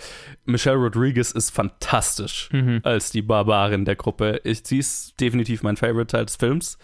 Michelle Rodriguez ist fantastisch Mhm. als die Barbarin der Gruppe. Ich, sie ist definitiv mein Favorite Teil des Films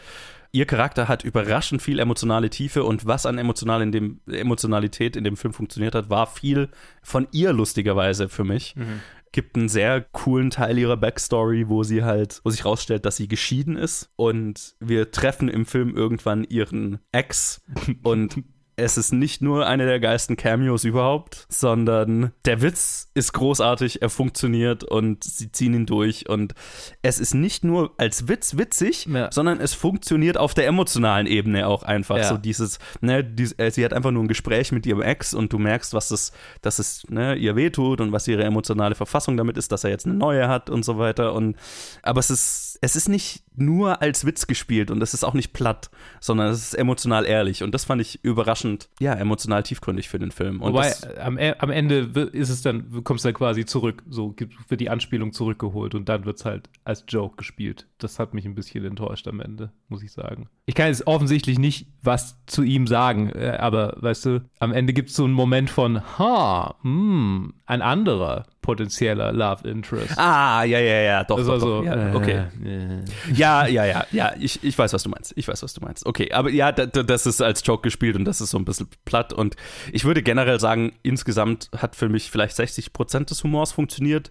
ihr Charakter hat überraschend viel emotionale Tiefe und was an emotional in dem, Emotionalität in dem Film funktioniert hat, war viel von ihr lustigerweise für mich. Mhm. Gibt einen sehr coolen Teil ihrer Backstory, wo sie halt, wo sich rausstellt, dass sie geschieden ist und wir treffen im Film irgendwann ihren Ex und <laughs> es ist nicht nur eine der geilsten Cameos überhaupt, sondern der Witz ist großartig, er funktioniert und sie ziehen ihn durch. Und es ist nicht nur als Witz witzig, Ja. sondern es funktioniert auf der emotionalen Ebene auch einfach. Ja. So dieses, ne, dies, äh, sie hat einfach nur ein Gespräch mit ihrem Ex und du merkst, was es, dass es ne, ihr wehtut und was ihre emotionale Verfassung damit ist, dass er jetzt eine neue hat und so weiter. Und aber es ist, es ist nicht nur als Witz gespielt und es ist auch nicht platt, sondern es ist emotional ehrlich. Und das fand ich überraschend, ja, emotional tiefgründig für den Film. Und Wobei, am, E- am Ende ist es dann, du kommst dann quasi zurück, so wird die Anspielung zurückgeholt und dann wird es halt als Joke gespielt. Das hat mich ein bisschen enttäuscht am Ende, muss ich sagen. Ich kann jetzt offensichtlich nicht was zu ihm sagen, äh, aber weißt du, am Ende gibt es so einen Moment von, ha, hm, ein anderer potenzieller Love Interest. Ah, ja, ja, ja, doch, Das doch, war doch. so, ja, äh, okay. äh. Ja, ja, ja, ja, ich, ich weiß, was du meinst. Ich weiß, was du meinst. Okay, aber ja, da, da, das ist als Joke gespielt und das ist so ein bisschen platt. Und ich würde generell sagen, insgesamt hat für mich vielleicht 60% des Humors funktioniert.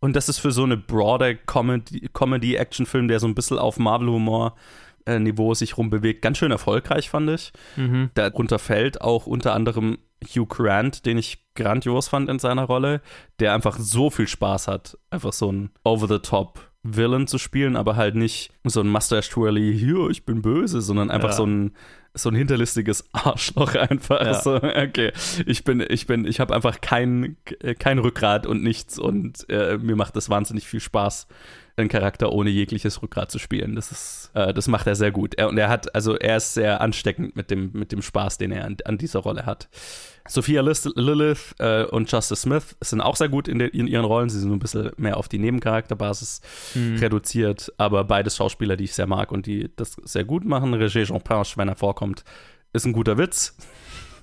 Und das ist für so eine broader Comedy- Comedy-Action-Film, der so ein bisschen auf Marvel-Humor Niveau sich rumbewegt, ganz schön erfolgreich, fand ich. Mhm. Darunter fällt auch unter anderem Hugh Grant, den ich grandios fand in seiner Rolle, der einfach so viel Spaß hat. Einfach so ein over-the-top Villain zu spielen, aber halt nicht so ein Mustache Twirly, hier, ich bin böse, sondern einfach Ja. so ein so ein hinterlistiges <laughs> Arschloch einfach. Ja. So, okay, ich bin, ich bin, ich habe einfach kein, kein Rückgrat und nichts und äh, mir macht es wahnsinnig viel Spaß, einen Charakter ohne jegliches Rückgrat zu spielen. Das ist, äh, das macht er sehr gut. Er, und er hat, also er ist sehr ansteckend mit dem, mit dem Spaß, den er an, an dieser Rolle hat. Sophia Lilith äh, und Justice Smith sind auch sehr gut in, in ihren Rollen. Sie sind ein bisschen mehr auf die Nebencharakterbasis Mhm. reduziert, aber beides Schauspieler, die ich sehr mag und die das sehr gut machen. Roger Jean Pinche, wenn er vorkommt, ist ein guter Witz.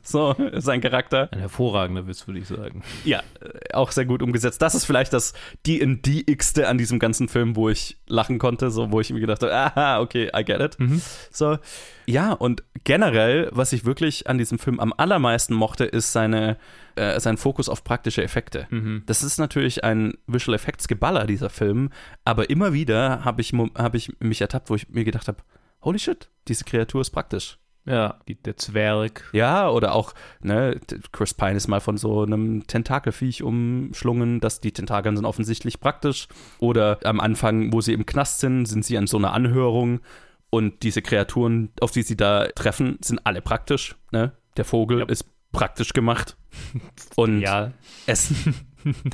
So, sein Charakter. Ein hervorragender Witz, würde ich sagen. Ja, äh, auch sehr gut umgesetzt. Das ist vielleicht das D&D-igste an diesem ganzen Film, wo ich lachen konnte, so wo ich mir gedacht habe, aha, okay, I get it. So, ja, und generell, was ich wirklich an diesem Film am allermeisten mochte, ist seine, äh, sein Fokus auf praktische Effekte. Das ist natürlich ein Visual Effects Geballer, dieser Film, aber immer wieder habe ich, hab ich mich ertappt, wo ich mir gedacht habe, holy shit, diese Kreatur ist praktisch. Ja, die, der Zwerg. Ja, oder auch, ne, Chris Pine ist mal von so einem Tentakelviech umschlungen, dass die Tentakeln sind offensichtlich praktisch. Oder am Anfang, wo sie im Knast sind, sind sie an so einer Anhörung und diese Kreaturen, auf die sie da treffen, sind alle praktisch. Ne? Der Vogel ist praktisch gemacht. <laughs> Und Ja. es,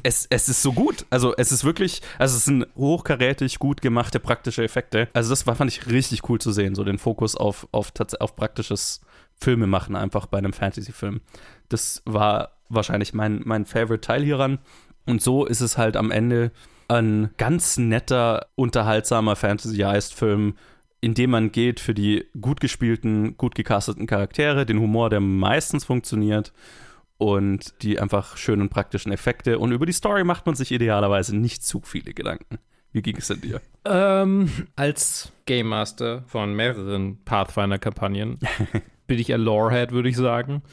es, es ist so gut. Also es ist wirklich, also es sind hochkarätig gut gemachte praktische Effekte. Also das war, fand ich richtig cool zu sehen, so den Fokus auf, auf, auf praktisches Filme machen, einfach bei einem Fantasy-Film. Das war wahrscheinlich mein, mein Favorite-Teil hieran. Und so ist es halt am Ende ein ganz netter, unterhaltsamer Fantasy-Heist-Film, in dem man geht für die gut gespielten, gut gecasteten Charaktere, den Humor, der meistens funktioniert und die einfach schönen praktischen Effekte. Und über die Story macht man sich idealerweise nicht zu viele Gedanken. Wie ging es denn dir? Ähm, als Game Master von mehreren Pathfinder-Kampagnen <laughs> bin ich ein Lorehead, würde ich sagen.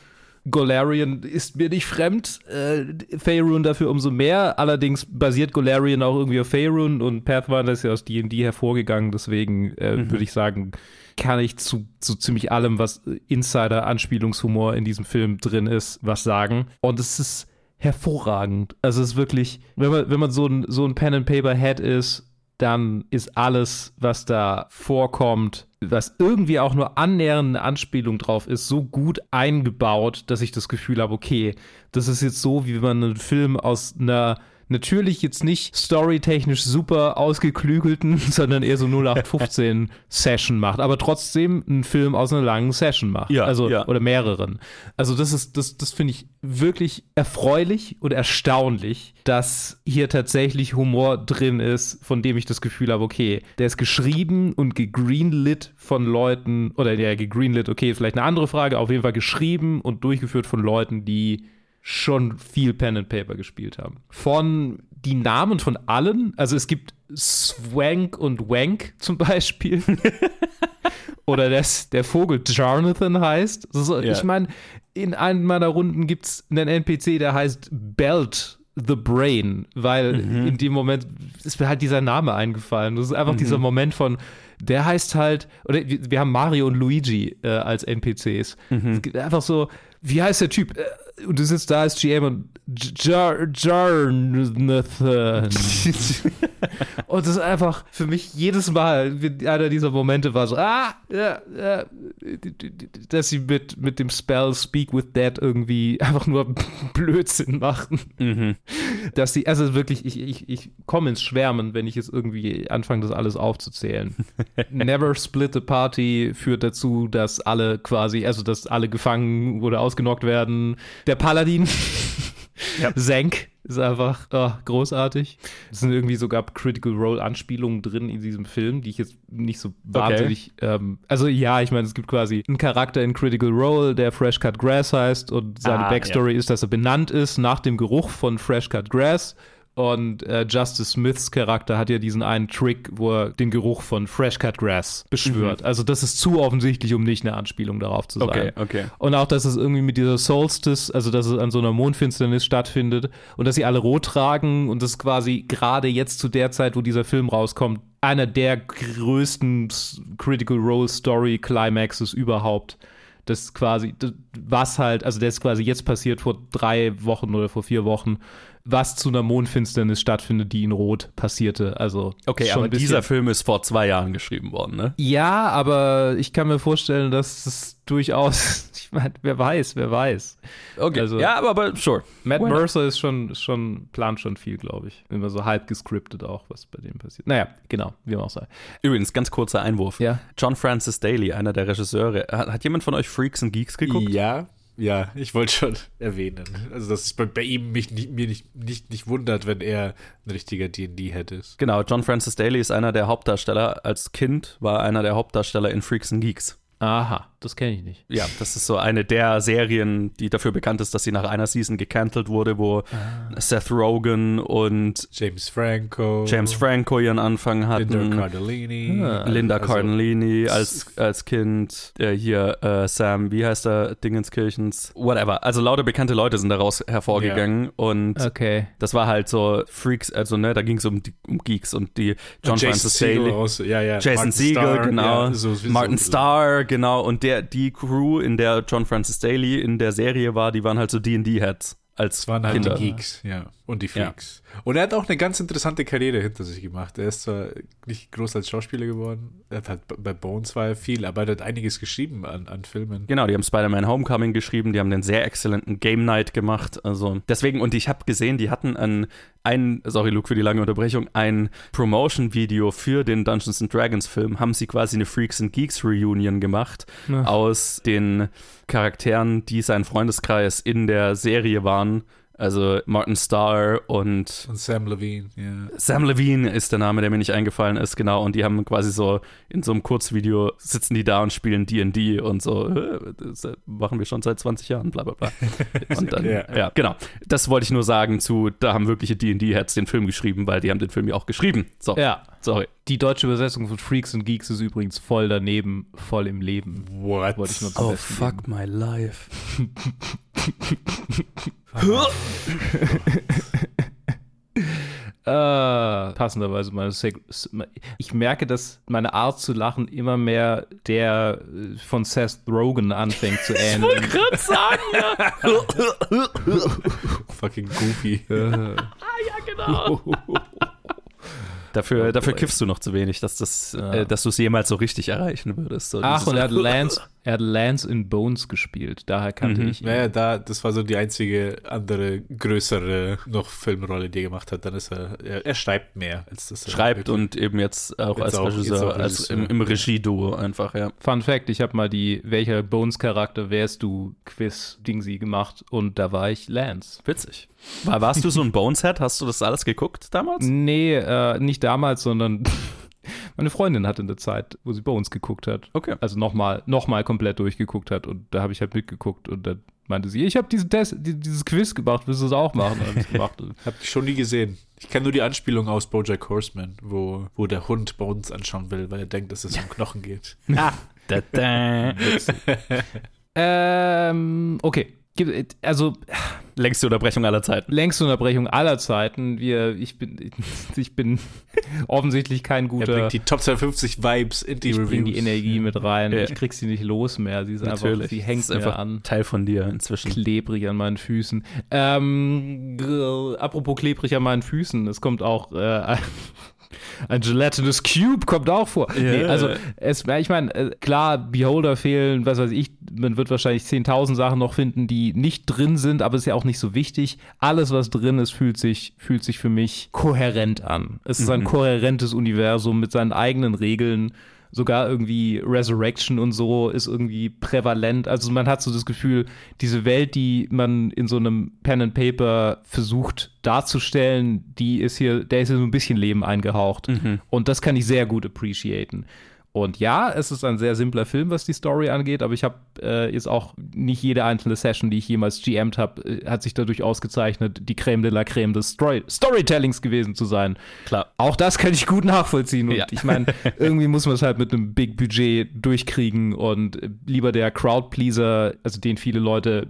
Golarion ist mir nicht fremd, äh, Faerun dafür umso mehr. Allerdings basiert Golarion auch irgendwie auf Faerun und Pathfinder ist ja aus D&D hervorgegangen. Deswegen äh, Mhm. würde ich sagen, kann ich zu, zu ziemlich allem, was Insider-Anspielungshumor in diesem Film drin ist, was sagen. Und es ist hervorragend. Also es ist wirklich, wenn man, wenn man so ein, so ein Pen-and-Paper-Head ist, dann ist alles, was da vorkommt, was irgendwie auch nur annähernd eine Anspielung drauf ist, so gut eingebaut, dass ich das Gefühl habe, okay, das ist jetzt so, wie man einen Film aus einer natürlich jetzt nicht storytechnisch super ausgeklügelten, <laughs> sondern eher so 0815 <laughs> Session macht, aber trotzdem einen Film aus einer langen Session macht. Ja, also ja. oder mehreren. Also das ist das das finde ich wirklich erfreulich und erstaunlich, dass hier tatsächlich Humor drin ist, von dem ich das Gefühl habe, okay, der ist geschrieben und gegreenlit von Leuten oder ja, gegreenlit, okay, vielleicht eine andere Frage, auf jeden Fall geschrieben und durchgeführt von Leuten, die schon viel Pen and Paper gespielt haben. Von die Namen von allen, also es gibt Swank und Wank zum Beispiel. <laughs> Oder das, der Vogel Jonathan heißt. So, Ja. Ich meine, in einem meiner Runden gibt es einen NPC, der heißt Belt the Brain, weil in dem Moment ist mir halt dieser Name eingefallen. Das ist einfach Mhm. dieser Moment von, der heißt halt, oder wir, wir haben Mario und Luigi äh, als NPCs. Es gibt einfach so, wie heißt der Typ? Und du sitzt da als GM und Jar Jarnathan. <laughs> und das ist einfach für mich jedes Mal einer dieser Momente war so, ah, ja, ja, dass sie mit, mit dem Spell Speak with Dead irgendwie <laughs> einfach nur Blödsinn machen. Mhm. Dass sie, also wirklich, ich, ich, ich komme ins Schwärmen, wenn ich jetzt irgendwie anfange, das alles aufzuzählen. <laughs> Never split the party führt dazu, dass alle quasi, also dass alle gefangen oder ausgenockt werden. Der Paladin, Senk, <laughs> ist einfach oh, großartig. Es sind irgendwie sogar Critical Role Anspielungen drin in diesem Film, die ich jetzt nicht so wahnsinnig. Ähm, also ja, ich meine, es gibt quasi einen Charakter in Critical Role, der Fresh Cut Grass heißt und seine Ah, Backstory ist, dass er benannt ist nach dem Geruch von Fresh Cut Grass. Und äh, Justice Smiths Charakter hat ja diesen einen Trick, wo er den Geruch von Fresh Cut Grass beschwört. Mhm. Also das ist zu offensichtlich, um nicht eine Anspielung darauf zu sein. Okay, okay. Und auch, dass es irgendwie mit dieser Solstice, also dass es an so einer Mondfinsternis stattfindet und dass sie alle rot tragen und das quasi gerade jetzt zu der Zeit, wo dieser Film rauskommt, einer der größten Critical Role Story Climaxes überhaupt. Das quasi, das- was halt, also der ist quasi jetzt passiert vor drei Wochen oder vor vier Wochen, was zu einer Mondfinsternis stattfindet, die in Rot passierte. Also Okay, schon aber dieser Film ist vor zwei Jahren geschrieben worden, ne? Ja, aber ich kann mir vorstellen, dass es durchaus, <laughs> ich meine, wer weiß, wer weiß. Okay, Also, ja, aber, aber sure. Matt Why not? Mercer ist schon, schon, plant schon viel, glaube ich. Immer so halb gescriptet auch, was bei dem passiert. Naja, genau, wie man auch sei. Übrigens, ganz kurzer Einwurf. Ja. John Francis Daly, einer der Regisseure. Hat, hat jemand von euch Freaks and Geeks geguckt? Ja, ja, ich wollte schon <laughs> erwähnen. Also, dass es bei, bei ihm mich nicht, mir nicht, nicht, nicht wundert, wenn er ein richtiger D&D-Head ist. Genau, John Francis Daly ist einer der Hauptdarsteller. Als Kind war einer der Hauptdarsteller in Freaks and Geeks. Aha, das kenne ich nicht. Ja, das ist so eine der Serien, die dafür bekannt ist, dass sie nach einer Season gecancelt wurde, wo Seth Rogen und James Franco, James Franco ihren Anfang hatten. Linda Cardellini. Ah. Linda Also- Cardellini als, als Kind, äh, hier äh, Sam, wie heißt er, Dingenskirchens, whatever. Also lauter bekannte Leute sind daraus hervorgegangen und Okay. das war halt so Freaks, also ne, da ging es um, die- um Geeks und die John Und Jason Francis Daly. aus- ja, ja, Jason Martin Siegel, genau. ja, so- so- Martin so- Starr, genau. Und der, die Crew, in der John Francis Daly in der Serie war, die waren halt so D&D-Heads als Das waren halt Kinder. die Geeks, ja. Und die Freaks. Und er hat auch eine ganz interessante Karriere hinter sich gemacht. Er ist zwar nicht groß als Schauspieler geworden, er hat halt bei Bones war er viel, aber er hat einiges geschrieben an, an Filmen. Genau, die haben Spider-Man Homecoming geschrieben, die haben den sehr exzellenten Game Night gemacht. Also deswegen, und ich habe gesehen, die hatten ein, ein, sorry Luke für die lange Unterbrechung, ein Promotion-Video für den Dungeons and Dragons Film, haben sie quasi eine Freaks and Geeks Reunion gemacht Ja. aus den Charakteren, die sein Freundeskreis in der Serie waren. Also Martin Starr und Und Sam Levine, ja. Sam Levine ist der Name, der mir nicht eingefallen ist, genau. Und die haben quasi so in so einem Kurzvideo sitzen die da und spielen D&D und so, äh, das machen wir schon seit 20 Jahren, bla bla bla. <laughs> Und dann, Ja. ja. genau. Das wollte ich nur sagen zu, da haben wirkliche D&D-Heads den Film geschrieben, weil die haben den Film ja auch geschrieben. So, Ja. Sorry. Die deutsche Übersetzung von Freaks and Geeks ist übrigens voll daneben, voll im Leben. What? Wollte ich nur zum Oh, fuck my life. <laughs> Äh, passenderweise meine Seg ich merke, dass meine Art zu lachen immer mehr der äh, von Seth Rogen anfängt zu <laughs> ähneln. gerade sagen, ja. <laughs> Fucking goofy. Äh, genau. Dafür, dafür kiffst du noch zu wenig, dass, das, äh, dass du es jemals so richtig erreichen würdest. So Ach, und er hat <laughs> Lance, er hat Lance in Bones gespielt. Daher kannte Mhm. ich ihn. Naja, da, das war so die einzige andere größere noch Filmrolle, die er gemacht hat. Dann ist er, er, er schreibt mehr als das. er schreibt und eben jetzt auch Jetzt als auch- Regisseur, auch als im, im Regieduo einfach, ja. Fun Fact, ich habe mal die Welcher Bones-Charakter wärst du Quiz-Dingsy gemacht und da war ich Lance. Witzig. War, warst du so ein Boneshead? Hast du das alles geguckt damals? Nee, äh, nicht damals, sondern meine Freundin hatte eine Zeit, wo sie Bones geguckt hat. Okay. Also nochmal noch mal komplett durchgeguckt hat und da habe ich halt mitgeguckt und dann meinte sie, ich habe diesen Test, die- dieses Quiz gemacht, willst du es auch machen? <laughs> Gemacht. Hab ich schon nie gesehen. Ich kenne nur die Anspielung aus Bojack Horseman, wo, wo der Hund Bones anschauen will, weil er denkt, dass es um Knochen geht. Ah, da, da. <laughs> ähm, okay. Gibt- Also Längste Unterbrechung aller Zeiten. längste Unterbrechung aller Zeiten. Wir, ich bin, <laughs> ich bin offensichtlich kein Er guter. bringt die Top 250 Vibes in die ich Reviews. bringe die Energie mit rein. Ja. Ich krieg sie nicht los mehr. Sie ist Natürlich. einfach, sie hängt ist einfach an. Teil von dir inzwischen. klebrig an meinen Füßen. Ähm, apropos klebrig an meinen Füßen, es kommt auch äh, ein, ein gelatinous Cube kommt auch vor. Nee, Ja. also es, ich meine, äh, klar, Beholder fehlen, was weiß ich, man wird wahrscheinlich 10.000 Sachen noch finden, die nicht drin sind, aber ist ja auch nicht so wichtig. Alles, was drin ist, fühlt sich, fühlt sich für mich kohärent an. Es ist ein Mhm. kohärentes Universum mit seinen eigenen Regeln sogar irgendwie Resurrection und so ist irgendwie prävalent. Also man hat so das Gefühl, diese Welt, die man in so einem Pen and Paper versucht darzustellen, die ist hier, der ist hier so ein bisschen Leben eingehaucht. Und das kann ich sehr gut appreciaten. Und ja, es ist ein sehr simpler Film, was die Story angeht, aber ich habe äh, jetzt auch nicht jede einzelne Session, die ich jemals GM'd habe, äh, hat sich dadurch ausgezeichnet, die Creme de la Creme des Story Storytellings gewesen zu sein. Klar. Auch das kann ich gut nachvollziehen. Und Ja. ich meine, <laughs> irgendwie muss man es halt mit einem Big Budget durchkriegen und äh, lieber der Crowdpleaser, also den viele Leute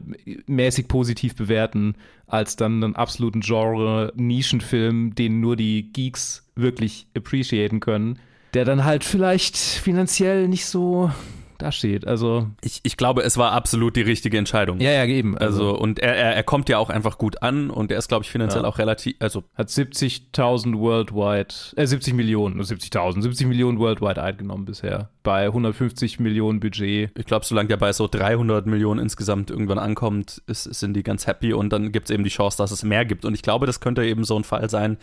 mäßig positiv bewerten, als dann einen absoluten Genre-Nischenfilm, den nur die Geeks wirklich appreciaten können, der dann halt vielleicht finanziell nicht so dasteht. Also ich, ich glaube, es war absolut die richtige Entscheidung. Ja, ja, eben. Also, also und er, er, er kommt ja auch einfach gut an und er ist, glaube ich, finanziell ja. auch relativ, also hat 70.000 worldwide, äh 70 Millionen, 70.000, 70 Millionen worldwide eingenommen bisher bei 150 Millionen Budget. Ich glaube, solange der bei so 300 Millionen insgesamt irgendwann ankommt, ist, sind die ganz happy und dann gibt es eben die Chance, dass es mehr gibt und ich glaube, das könnte eben so ein Fall sein,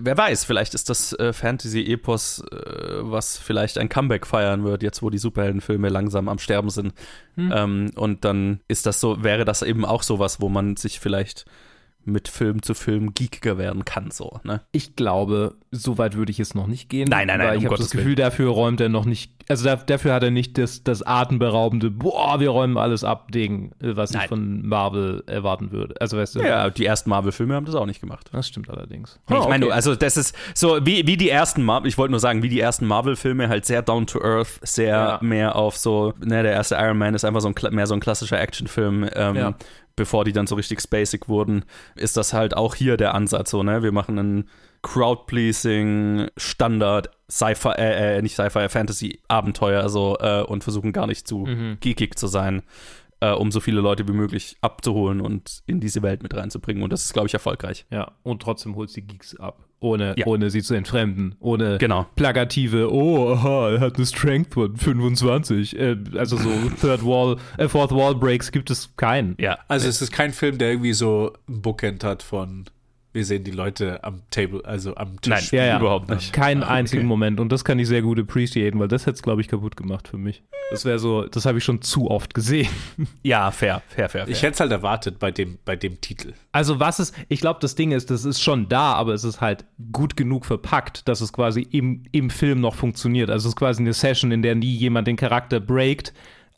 wer weiß, vielleicht ist das äh, Fantasy-Epos, äh, was vielleicht ein Comeback feiern wird, jetzt wo die Superheldenfilme langsam am Sterben sind. Hm. Ähm, und dann ist das so, wäre das eben auch sowas, wo man sich vielleicht mit Film zu Film geekiger werden kann, so, ne? Ich glaube, so weit würde ich jetzt noch nicht gehen. Nein, nein, nein. Weil ich um habe das Gefühl, dafür räumt er noch nicht, also da, dafür hat er nicht das, das atemberaubende, boah, wir räumen alles ab, Ding, was nein. ich von Marvel erwarten würde. Also weißt du. Ja, die ersten Marvel-Filme haben das auch nicht gemacht. Das stimmt allerdings. Oh, ich meine, okay. also das ist so, wie, wie die ersten Marvel, ich wollte nur sagen, wie die ersten Marvel-Filme halt sehr down to earth, sehr ja. mehr auf so, ne, der erste Iron Man ist einfach so ein, mehr so ein klassischer Actionfilm. Ähm, ja bevor die dann so richtig spacig wurden, ist das halt auch hier der Ansatz so, ne? Wir machen einen Crowd-Pleasing, Standard, Sci-Fi, äh, äh, nicht Sci-Fi, Fantasy-Abenteuer so äh, und versuchen gar nicht zu mhm. geekig zu sein, äh, um so viele Leute wie möglich abzuholen und in diese Welt mit reinzubringen. Und das ist, glaube ich, erfolgreich. Ja, und trotzdem holt sie Geeks ab ohne, ja. ohne sie zu entfremden, ohne genau. plakative, oh, aha, er hat eine Strength von 25. Äh, also so <laughs> Third Wall, äh, Fourth Wall Breaks gibt es keinen. Ja, also es ist kein Film, der irgendwie so ein Bookend hat von wir sehen die Leute am Table, also am Tisch. Nein, ja, ja. überhaupt nicht. Keinen ah, einzigen okay. Moment. Und das kann ich sehr gut appreciaten, weil das hätte es, glaube ich, kaputt gemacht für mich. Das wäre so, das habe ich schon zu oft gesehen. <laughs> Ja, fair, fair, fair. fair. Ich hätte es halt erwartet bei dem, bei dem Titel. Also was ist, ich glaube, das Ding ist, das ist schon da, aber es ist halt gut genug verpackt, dass es quasi im, im Film noch funktioniert. Also es ist quasi eine Session, in der nie jemand den Charakter breakt,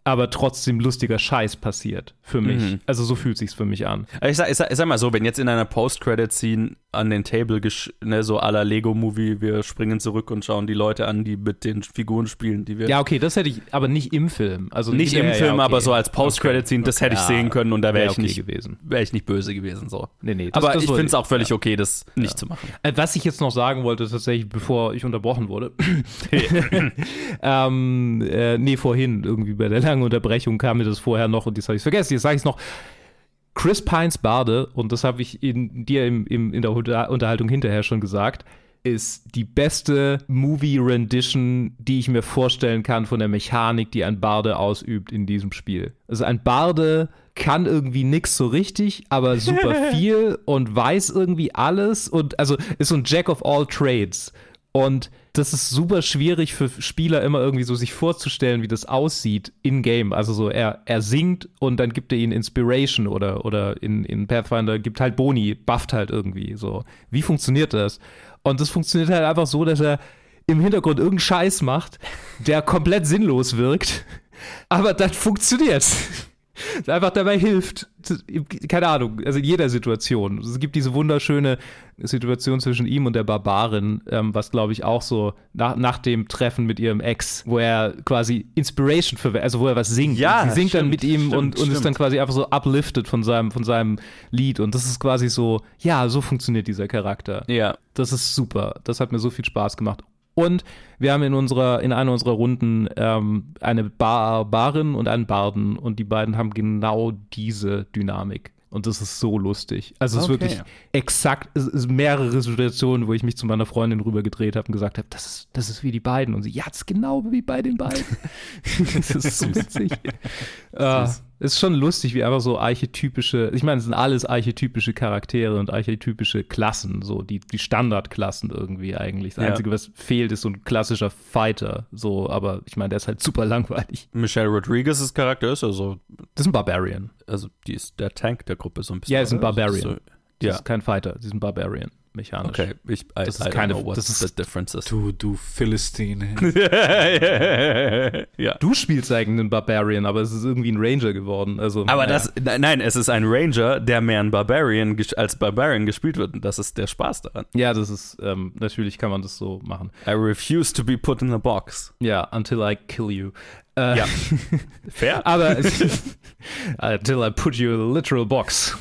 aber trotzdem lustiger Scheiß passiert für mich. Mhm. Also so fühlt sich's für mich an. Ich sag, ich, sag, ich sag mal so, wenn jetzt in einer Post-Credit-Scene an den Table, ne, so aller Lego-Movie, wir springen zurück und schauen die Leute an, die mit den Figuren spielen, die wir. Ja, okay, das hätte ich, aber nicht im Film. Also nicht im ja, Film, ja, okay. aber so als Post-Credit-Scene, das hätte ich sehen können und da wäre ich okay nicht gewesen. Wäre ich nicht böse gewesen, so. Nee, nee. Das, aber das ich finde es auch völlig okay, das nicht zu machen. Äh, was ich jetzt noch sagen wollte, tatsächlich, bevor ich unterbrochen wurde. <laughs> ähm, äh, nee, vorhin, irgendwie bei der langen Unterbrechung kam mir das vorher noch und jetzt habe ich vergessen. Jetzt sage ich es noch. Chris Pines Barde, und das habe ich in, dir im, im, in der Unterhaltung hinterher schon gesagt, ist die beste Movie-Rendition, die ich mir vorstellen kann von der Mechanik, die ein Barde ausübt in diesem Spiel. Also ein Barde kann irgendwie nix so richtig, aber super <laughs> viel und weiß irgendwie alles und also ist so ein Jack of all Trades. Und das ist super schwierig für Spieler immer irgendwie so sich vorzustellen, wie das aussieht in-game. Also so, er, er singt und dann gibt er ihnen Inspiration oder, oder in, in Pathfinder gibt halt Boni, bufft halt irgendwie so. Wie funktioniert das? Und das funktioniert halt einfach so, dass er im Hintergrund irgendeinen Scheiß macht, der komplett sinnlos wirkt, <laughs> aber das funktioniert <laughs> einfach dabei hilft. Keine Ahnung, also in jeder Situation. Es gibt diese wunderschöne Situation zwischen ihm und der Barbarin, ähm, was glaube ich auch so nach, nach dem Treffen mit ihrem Ex, wo er quasi Inspiration für, also wo er was singt. Ja, sie singt stimmt, dann mit ihm stimmt, und, und ist dann quasi einfach so uplifted von seinem, von seinem Lied. Und das ist quasi so, ja, so funktioniert dieser Charakter. Ja. Das ist super. Das hat mir so viel Spaß gemacht. Und wir haben in unserer, in einer unserer Runden ähm, eine Barbarin und einen Barden und die beiden haben genau diese Dynamik. Und das ist so lustig. Also es okay. ist wirklich exakt, es ist mehrere Situationen, wo ich mich zu meiner Freundin rübergedreht habe und gesagt habe, das ist, das ist wie die beiden. Und sie, ja, das ist genau wie bei den beiden. <laughs> das ist so witzig. uh, ist schon lustig, wie einfach so archetypische, ich meine, es sind alles archetypische Charaktere und archetypische Klassen, so die, die Standardklassen irgendwie eigentlich. Das ja. Einzige, was fehlt, ist so ein klassischer Fighter, so, aber ich meine, der ist halt super langweilig. Michelle Rodriguez's Charakter ist also. Das ist ein Barbarian. Also, die ist der Tank der Gruppe so ein bisschen. Ja, ist ein Barbarian. So, ja. Das ist kein Fighter, sie ist ein Barbarian mechanisch. Okay, ich, I, das ist I keine, das ist the difference is. Du, du Philistine. <laughs> ja. Du spielst eigentlich einen Barbarian, aber es ist irgendwie ein Ranger geworden. Also, aber naja. das, nein, es ist ein Ranger, der mehr ein Barbarian als Barbarian gespielt wird. Und das ist der Spaß daran. Ja, das ist, ähm, natürlich kann man das so machen. I refuse to be put in a box. Ja, until I kill you. Äh, ja. <laughs> Fair. Aber <laughs> until I put you in a literal box.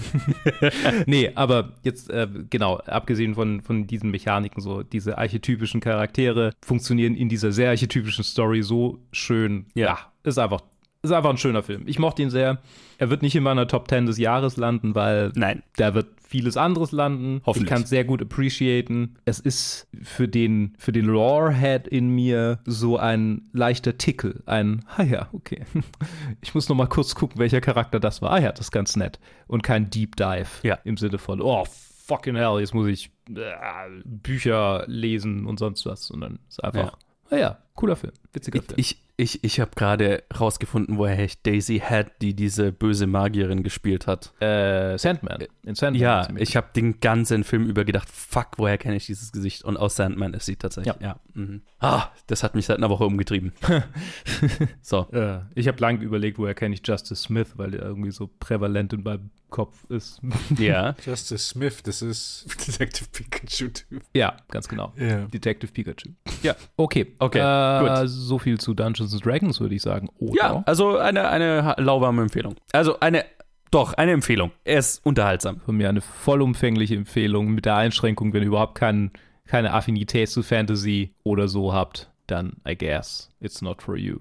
<laughs> nee, aber jetzt, äh, genau, abgesehen von, von diesen Mechaniken, so diese archetypischen Charaktere funktionieren in dieser sehr archetypischen Story so schön. Ja. ja ist einfach, ist einfach ein schöner Film. Ich mochte ihn sehr. Er wird nicht in meiner Top 10 des Jahres landen, weil Nein. da wird vieles anderes landen. Hoffentlich. Ich kann es sehr gut appreciaten. Es ist für den, für den Lore-Head in mir so ein leichter Tickel. Ein, ah ja, okay. <laughs> Ich muss noch mal kurz gucken, welcher Charakter das war. Ah ja, das ist ganz nett. Und kein Deep Dive Ja. im Sinne von, oh, fucking hell, jetzt muss ich äh, Bücher lesen und sonst was. Und dann ist einfach, ah ja, cooler Film, witziger Film. Ich, ich, ich habe gerade rausgefunden, woher ich Daisy Head, die diese böse Magierin gespielt hat. Äh, Sandman. In Sandman Ja, ich habe den ganzen Film über gedacht, fuck, woher kenne ich dieses Gesicht? Und aus Sandman ist sie tatsächlich. Ja. mhm. Ah, das hat mich seit einer Woche umgetrieben. <laughs> so. Äh, ich habe lange überlegt, woher kenne ich Justice Smith, weil der irgendwie so prävalent in meinem Kopf ist. <laughs> Ja. Justice Smith, das ist <laughs> Detective Pikachu-Typ. ja, ganz genau. Ja. Detective Pikachu. Ja. Okay, Okay, äh, gut. So viel zu Dungeons and Dragons, würde ich sagen. Oder? Ja, also eine, eine lauwarme Empfehlung. Also eine, doch, eine Empfehlung. Er ist unterhaltsam. Von mir eine vollumfängliche Empfehlung mit der Einschränkung, wenn ihr überhaupt kein, keine Affinität zu Fantasy oder so habt, dann I guess it's not for you.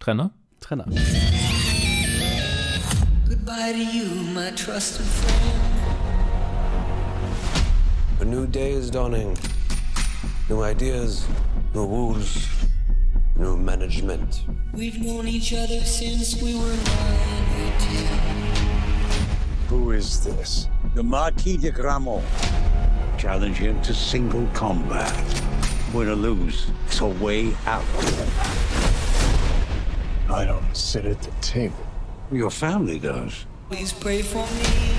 Trenner? Trenner. Goodbye to you, my trusted friend. A new day is dawning. New ideas, new rules, new management. We've known each other since we were nine or ten. Who is this? The Marquis de Gramont. Challenge him to single combat. Win or lose, it's a way out. I don't sit at the table. Your family does. Please pray for me.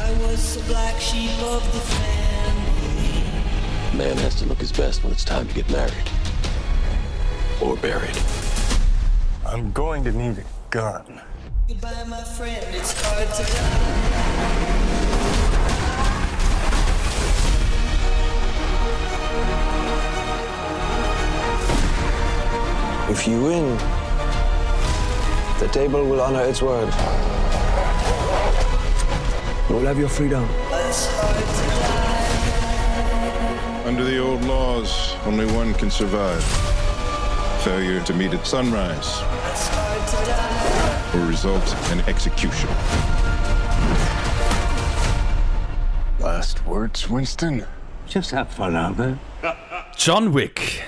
I was the black sheep of the family. Man has to look his best when it's time to get married. Or buried. I'm going to need a gun. Goodbye, my friend. It's hard to die. If you win, the table will honor its word. You will have your freedom. Under the old laws, only one can survive. Failure to meet at sunrise It's hard to die. will result in execution. Last words, Winston? Just have fun out there. John Wick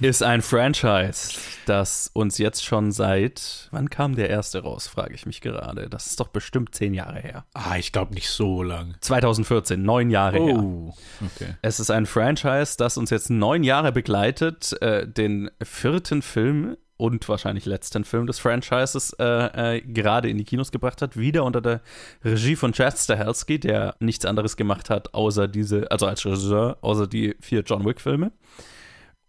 ist ein Franchise, das uns jetzt schon seit. Wann kam der erste raus, frage ich mich gerade. Das ist doch bestimmt zehn Jahre her. Ah, ich glaube nicht so lang. 2014, neun Jahre her. Oh, okay. Es ist ein Franchise, das uns jetzt neun Jahre begleitet, äh, den vierten Film und wahrscheinlich letzten Film des Franchises äh, äh, gerade in die Kinos gebracht hat, wieder unter der Regie von Chad Stahelski, der nichts anderes gemacht hat, außer diese, also als Regisseur, außer die vier John Wick-Filme.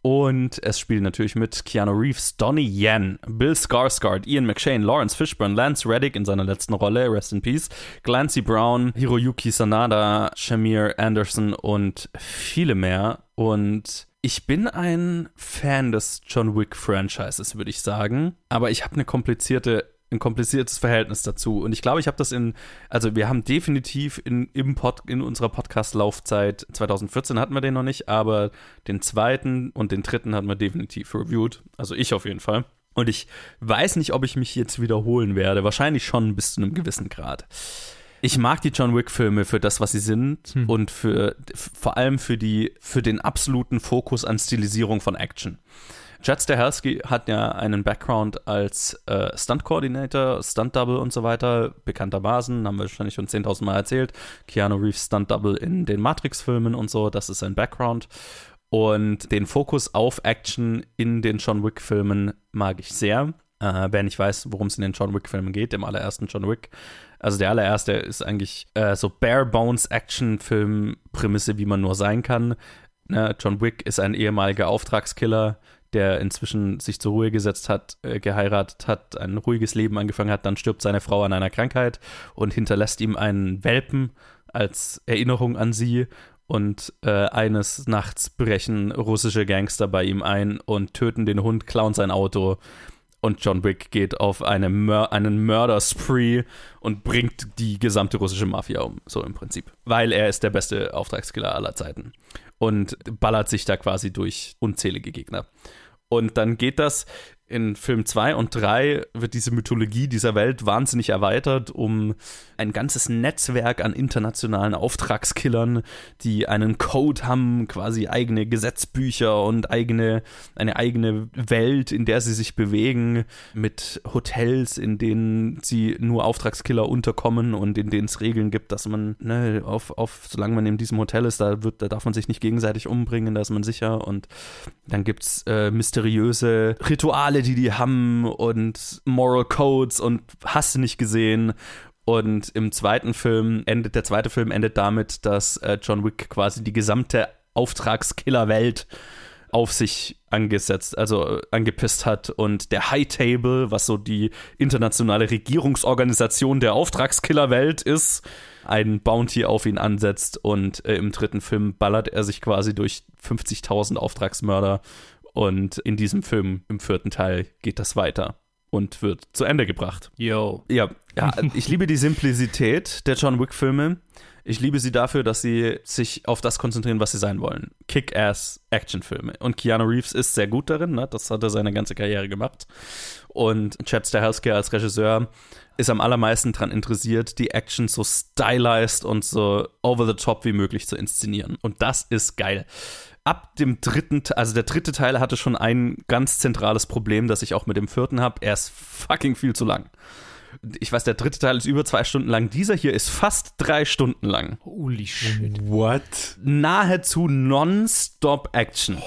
Und es spielen natürlich mit Keanu Reeves, Donnie Yen, Bill Skarsgård, Ian McShane, Lawrence Fishburne, Lance Reddick in seiner letzten Rolle, Rest in Peace, Clancy Brown, Hiroyuki Sanada, Shamir Anderson und viele mehr. Und ich bin ein Fan des John Wick Franchises, würde ich sagen. Aber ich habe eine komplizierte ein kompliziertes Verhältnis dazu. Und ich glaube, ich habe das in, also wir haben definitiv in, im Pod, in unserer Podcast-Laufzeit, 2014 hatten wir den noch nicht, aber den zweiten und den dritten hatten wir definitiv reviewed. Also ich auf jeden Fall. Und ich weiß nicht, ob ich mich jetzt wiederholen werde. Wahrscheinlich schon bis zu einem gewissen Grad. Ich mag die John Wick-Filme für das, was sie sind Hm. und für vor allem für die, für den absoluten Fokus an Stilisierung von Action. Chad Stahelski hat ja einen Background als äh, Stunt-Coordinator, Stunt-Double und so weiter, bekanntermaßen, haben wir wahrscheinlich schon 10.000 Mal erzählt. Keanu Reeves Stunt-Double in den Matrix-Filmen und so, das ist sein Background. Und den Fokus auf Action in den John Wick-Filmen mag ich sehr. Äh, wer nicht weiß, worum es in den John Wick-Filmen geht, dem allerersten John Wick. Also der allererste ist eigentlich äh, so Bare-Bones-Action-Film-Prämisse, wie man nur sein kann. Ne, John Wick ist ein ehemaliger Auftragskiller, der inzwischen sich zur Ruhe gesetzt hat, äh, geheiratet hat, ein ruhiges Leben angefangen hat, dann stirbt seine Frau an einer Krankheit und hinterlässt ihm einen Welpen als Erinnerung an sie. Und äh, eines Nachts brechen russische Gangster bei ihm ein und töten den Hund, klauen sein Auto. Und John Wick geht auf eine Mör einen Murder-Spree und bringt die gesamte russische Mafia um, so im Prinzip. Weil er ist der beste Auftragskiller aller Zeiten. Und ballert sich da quasi durch unzählige Gegner. Und dann geht das in Film 2 und 3 wird diese Mythologie dieser Welt wahnsinnig erweitert um ein ganzes Netzwerk an internationalen Auftragskillern, die einen Code haben, quasi eigene Gesetzbücher und eigene, eine eigene Welt, in der sie sich bewegen, mit Hotels, in denen sie nur Auftragskiller unterkommen und in denen es Regeln gibt, dass man, ne, auf, auf, solange man in diesem Hotel ist, da wird, da darf man sich nicht gegenseitig umbringen, da ist man sicher. Und dann gibt es äh, mysteriöse Rituale, die die haben und Moral Codes und hast du nicht gesehen. Und im zweiten Film endet, der zweite Film endet damit, dass äh, John Wick quasi die gesamte Auftragskiller-Welt auf sich angesetzt, also äh, angepisst hat und der High Table, was so die internationale Regierungsorganisation der Auftragskiller-Welt ist, ein Bounty auf ihn ansetzt und äh, im dritten Film ballert er sich quasi durch 50.000 Auftragsmörder und in diesem Film, im vierten Teil, geht das weiter und wird zu Ende gebracht. Yo. Ja, ja ich liebe die Simplizität der John Wick-Filme. Ich liebe sie dafür, dass sie sich auf das konzentrieren, was sie sein wollen. Kick-Ass-Actionfilme. Und Keanu Reeves ist sehr gut darin, ne? das hat er seine ganze Karriere gemacht. Und Chad Stahelski als Regisseur ist am allermeisten daran interessiert, die Action so stylized und so over the top wie möglich zu inszenieren. Und das ist geil ab dem dritten, also der dritte Teil hatte schon ein ganz zentrales Problem, das ich auch mit dem vierten habe. Er ist fucking viel zu lang. Ich weiß, der dritte Teil ist über zwei Stunden lang. Dieser hier ist fast drei Stunden lang. Holy shit. What? Nahezu non-stop Action.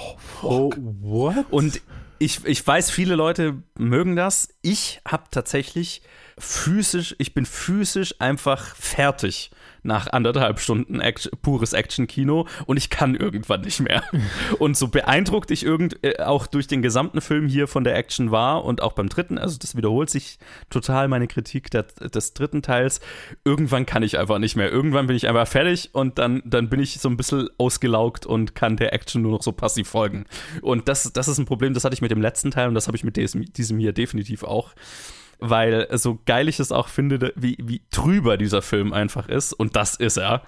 Oh, what? Und ich, ich weiß, viele Leute mögen das. Ich habe tatsächlich physisch, ich bin physisch einfach fertig nach anderthalb Stunden Action, pures Action-Kino und ich kann irgendwann nicht mehr. <laughs> und so beeindruckt ich irgend, äh, auch durch den gesamten Film hier von der Action war und auch beim dritten, also das wiederholt sich total meine Kritik der, des dritten Teils. Irgendwann kann ich einfach nicht mehr. Irgendwann bin ich einfach fertig und dann, dann bin ich so ein bisschen ausgelaugt und kann der Action nur noch so passiv folgen. Und das, das ist ein Problem, das hatte ich mit dem letzten Teil und das habe ich mit diesem, diesem hier definitiv auch weil so geil ich es auch finde, wie, wie trüber dieser Film einfach ist, und das ist er.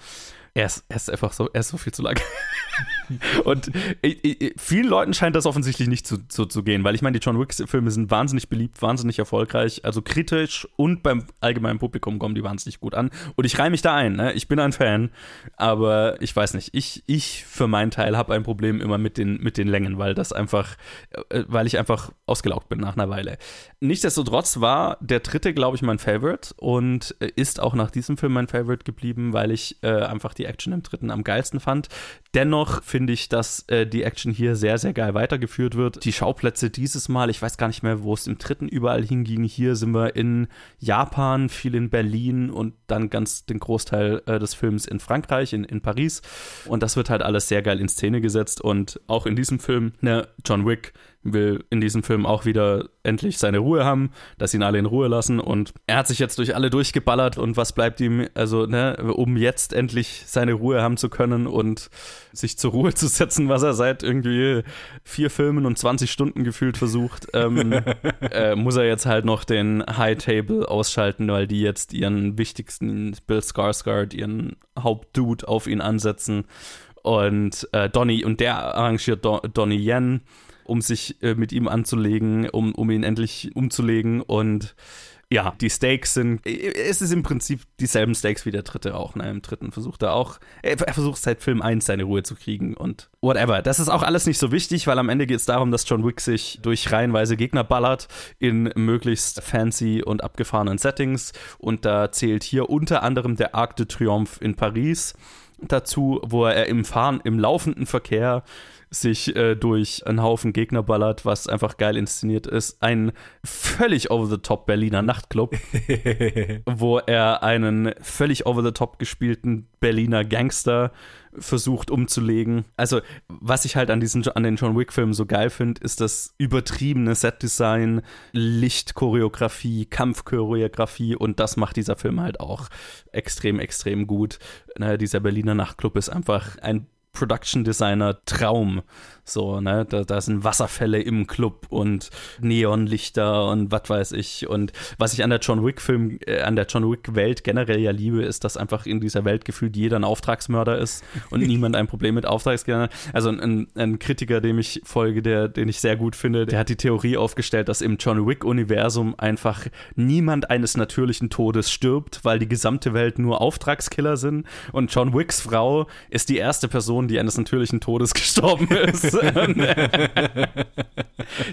Er ist, er ist einfach so, er ist so viel zu lang. <laughs> und ich, ich, vielen Leuten scheint das offensichtlich nicht zu, zu, zu gehen, weil ich meine, die John Wick-Filme sind wahnsinnig beliebt, wahnsinnig erfolgreich, also kritisch und beim allgemeinen Publikum kommen die wahnsinnig gut an. Und ich reihe mich da ein, ne? ich bin ein Fan, aber ich weiß nicht, ich, ich für meinen Teil habe ein Problem immer mit den, mit den Längen, weil das einfach, äh, weil ich einfach ausgelaugt bin nach einer Weile. Nichtsdestotrotz war der dritte, glaube ich, mein Favorite und ist auch nach diesem Film mein Favorite geblieben, weil ich äh, einfach die Action im dritten am geilsten fand. Dennoch finde ich, dass äh, die Action hier sehr, sehr geil weitergeführt wird. Die Schauplätze dieses Mal, ich weiß gar nicht mehr, wo es im dritten überall hinging. Hier sind wir in Japan, viel in Berlin und dann ganz den Großteil äh, des Films in Frankreich, in, in Paris. Und das wird halt alles sehr geil in Szene gesetzt. Und auch in diesem Film, ne, John Wick will in diesem Film auch wieder endlich seine Ruhe haben, dass ihn alle in Ruhe lassen. Und er hat sich jetzt durch alle durchgeballert. Und was bleibt ihm, also, ne, um jetzt endlich seine Ruhe haben zu können und sich zur Ruhe <laughs> zu setzen, was er seit irgendwie vier Filmen und 20 Stunden gefühlt versucht, ähm, <laughs> äh, muss er jetzt halt noch den High Table ausschalten, weil die jetzt ihren wichtigsten Bill Skarsgård, ihren Hauptdude auf ihn ansetzen. Und äh, Donny, und der arrangiert Don, Donny Yen um sich äh, mit ihm anzulegen, um, um ihn endlich umzulegen. Und ja, die Stakes sind, äh, es ist im Prinzip dieselben Stakes wie der dritte auch. Ne? Im dritten versucht er auch, er, versucht seit Film 1 seine Ruhe zu kriegen und whatever. Das ist auch alles nicht so wichtig, weil am Ende geht es darum, dass John Wick sich durch reihenweise Gegner ballert in möglichst fancy und abgefahrenen Settings. Und da zählt hier unter anderem der Arc de Triomphe in Paris dazu, wo er im Fahren, im laufenden Verkehr sich äh, durch einen Haufen Gegner ballert, was einfach geil inszeniert ist. Ein völlig over-the-top Berliner Nachtclub, <laughs> wo er einen völlig over-the-top gespielten Berliner Gangster versucht umzulegen. Also, was ich halt an, diesen, an den John Wick-Filmen so geil finde, ist das übertriebene Setdesign, Lichtchoreografie, Kampfchoreografie und das macht dieser Film halt auch extrem, extrem gut. Ne, dieser Berliner Nachtclub ist einfach ein Production Designer Traum. So, ne, da, da sind Wasserfälle im Club und Neonlichter und was weiß ich. Und was ich an der John Wick-Film, äh, an der John Wick-Welt generell ja liebe, ist, dass einfach in dieser Welt gefühlt jeder ein Auftragsmörder ist und <laughs> niemand ein Problem mit Auftragsgeldern hat. Also ein, ein Kritiker, dem ich folge, der, den ich sehr gut finde, der hat die Theorie aufgestellt, dass im John Wick-Universum einfach niemand eines natürlichen Todes stirbt, weil die gesamte Welt nur Auftragskiller sind. Und John Wicks Frau ist die erste Person, die eines natürlichen Todes <laughs> gestorben ist.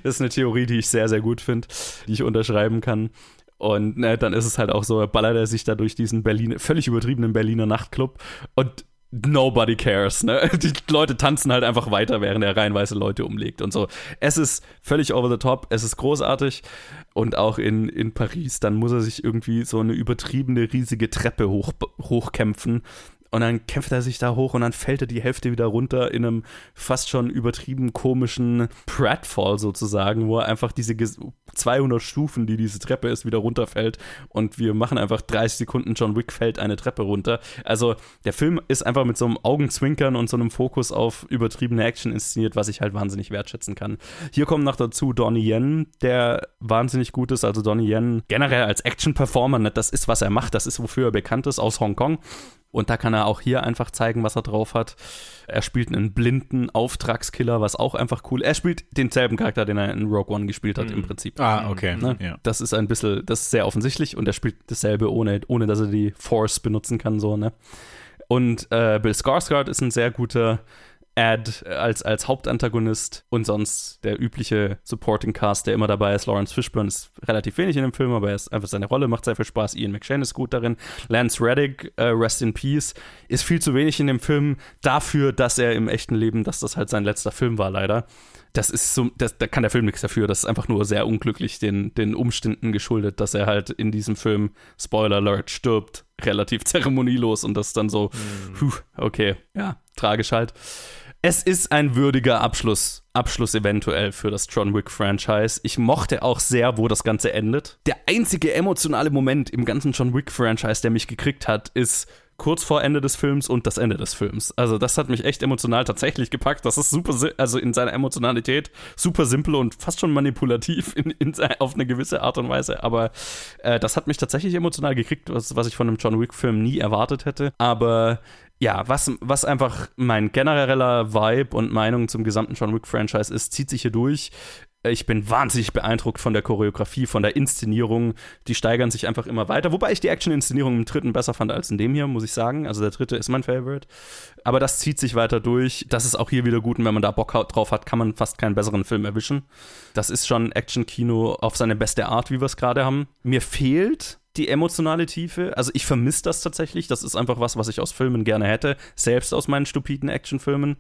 Das ist eine Theorie, die ich sehr, sehr gut finde, die ich unterschreiben kann. Und ne, dann ist es halt auch so, ballert er sich da durch diesen Berlin, völlig übertriebenen Berliner Nachtclub und nobody cares. Ne? Die Leute tanzen halt einfach weiter, während er reihenweise Leute umlegt und so. Es ist völlig over the top, es ist großartig. Und auch in, in Paris, dann muss er sich irgendwie so eine übertriebene, riesige Treppe hoch, hochkämpfen und dann kämpft er sich da hoch und dann fällt er die Hälfte wieder runter in einem fast schon übertrieben komischen Pratfall sozusagen, wo er einfach diese 200 Stufen, die diese Treppe ist, wieder runterfällt. Und wir machen einfach 30 Sekunden, John Wick fällt eine Treppe runter. Also der Film ist einfach mit so einem Augenzwinkern und so einem Fokus auf übertriebene Action inszeniert, was ich halt wahnsinnig wertschätzen kann. Hier kommt noch dazu Donnie Yen, der wahnsinnig gut ist. Also Donnie Yen generell als Action-Performer, ne, das ist, was er macht, das ist, wofür er bekannt ist, aus Hongkong. Und da kann er auch hier einfach zeigen, was er drauf hat. Er spielt einen blinden Auftragskiller, was auch einfach cool. Er spielt denselben Charakter, den er in Rogue One gespielt hat, mhm. im Prinzip. Ah, okay. Ne? Ja. Das ist ein bisschen, das ist sehr offensichtlich und er spielt dasselbe, ohne, ohne dass er die Force benutzen kann, so, ne? Und äh, Bill Skarsgård ist ein sehr guter Ad als, als Hauptantagonist und sonst der übliche Supporting Cast, der immer dabei ist. Lawrence Fishburne ist relativ wenig in dem Film, aber er ist einfach seine Rolle, macht sehr viel Spaß. Ian McShane ist gut darin. Lance Reddick, uh, Rest in Peace, ist viel zu wenig in dem Film dafür, dass er im echten Leben, dass das halt sein letzter Film war, leider. Das ist so, das, da kann der Film nichts dafür. Das ist einfach nur sehr unglücklich den, den Umständen geschuldet, dass er halt in diesem Film, Spoiler Alert, stirbt, relativ <laughs> zeremonielos und das dann so, mhm. puh, okay, ja, tragisch halt es ist ein würdiger Abschluss, Abschluss eventuell für das John Wick Franchise. Ich mochte auch sehr, wo das Ganze endet. Der einzige emotionale Moment im ganzen John Wick Franchise, der mich gekriegt hat, ist kurz vor Ende des Films und das Ende des Films. Also das hat mich echt emotional tatsächlich gepackt. Das ist super, also in seiner Emotionalität super simpel und fast schon manipulativ in, in, auf eine gewisse Art und Weise. Aber äh, das hat mich tatsächlich emotional gekriegt, was, was ich von einem John Wick Film nie erwartet hätte. Aber ja, was, was einfach mein genereller Vibe und Meinung zum gesamten John Wick-Franchise ist, zieht sich hier durch. Ich bin wahnsinnig beeindruckt von der Choreografie, von der Inszenierung. Die steigern sich einfach immer weiter. Wobei ich die Action-Inszenierung im dritten besser fand als in dem hier, muss ich sagen. Also der dritte ist mein Favorite. Aber das zieht sich weiter durch. Das ist auch hier wieder gut. Und wenn man da Bock drauf hat, kann man fast keinen besseren Film erwischen. Das ist schon Action-Kino auf seine beste Art, wie wir es gerade haben. Mir fehlt die emotionale Tiefe. Also ich vermisse das tatsächlich. Das ist einfach was, was ich aus Filmen gerne hätte, selbst aus meinen stupiden Actionfilmen.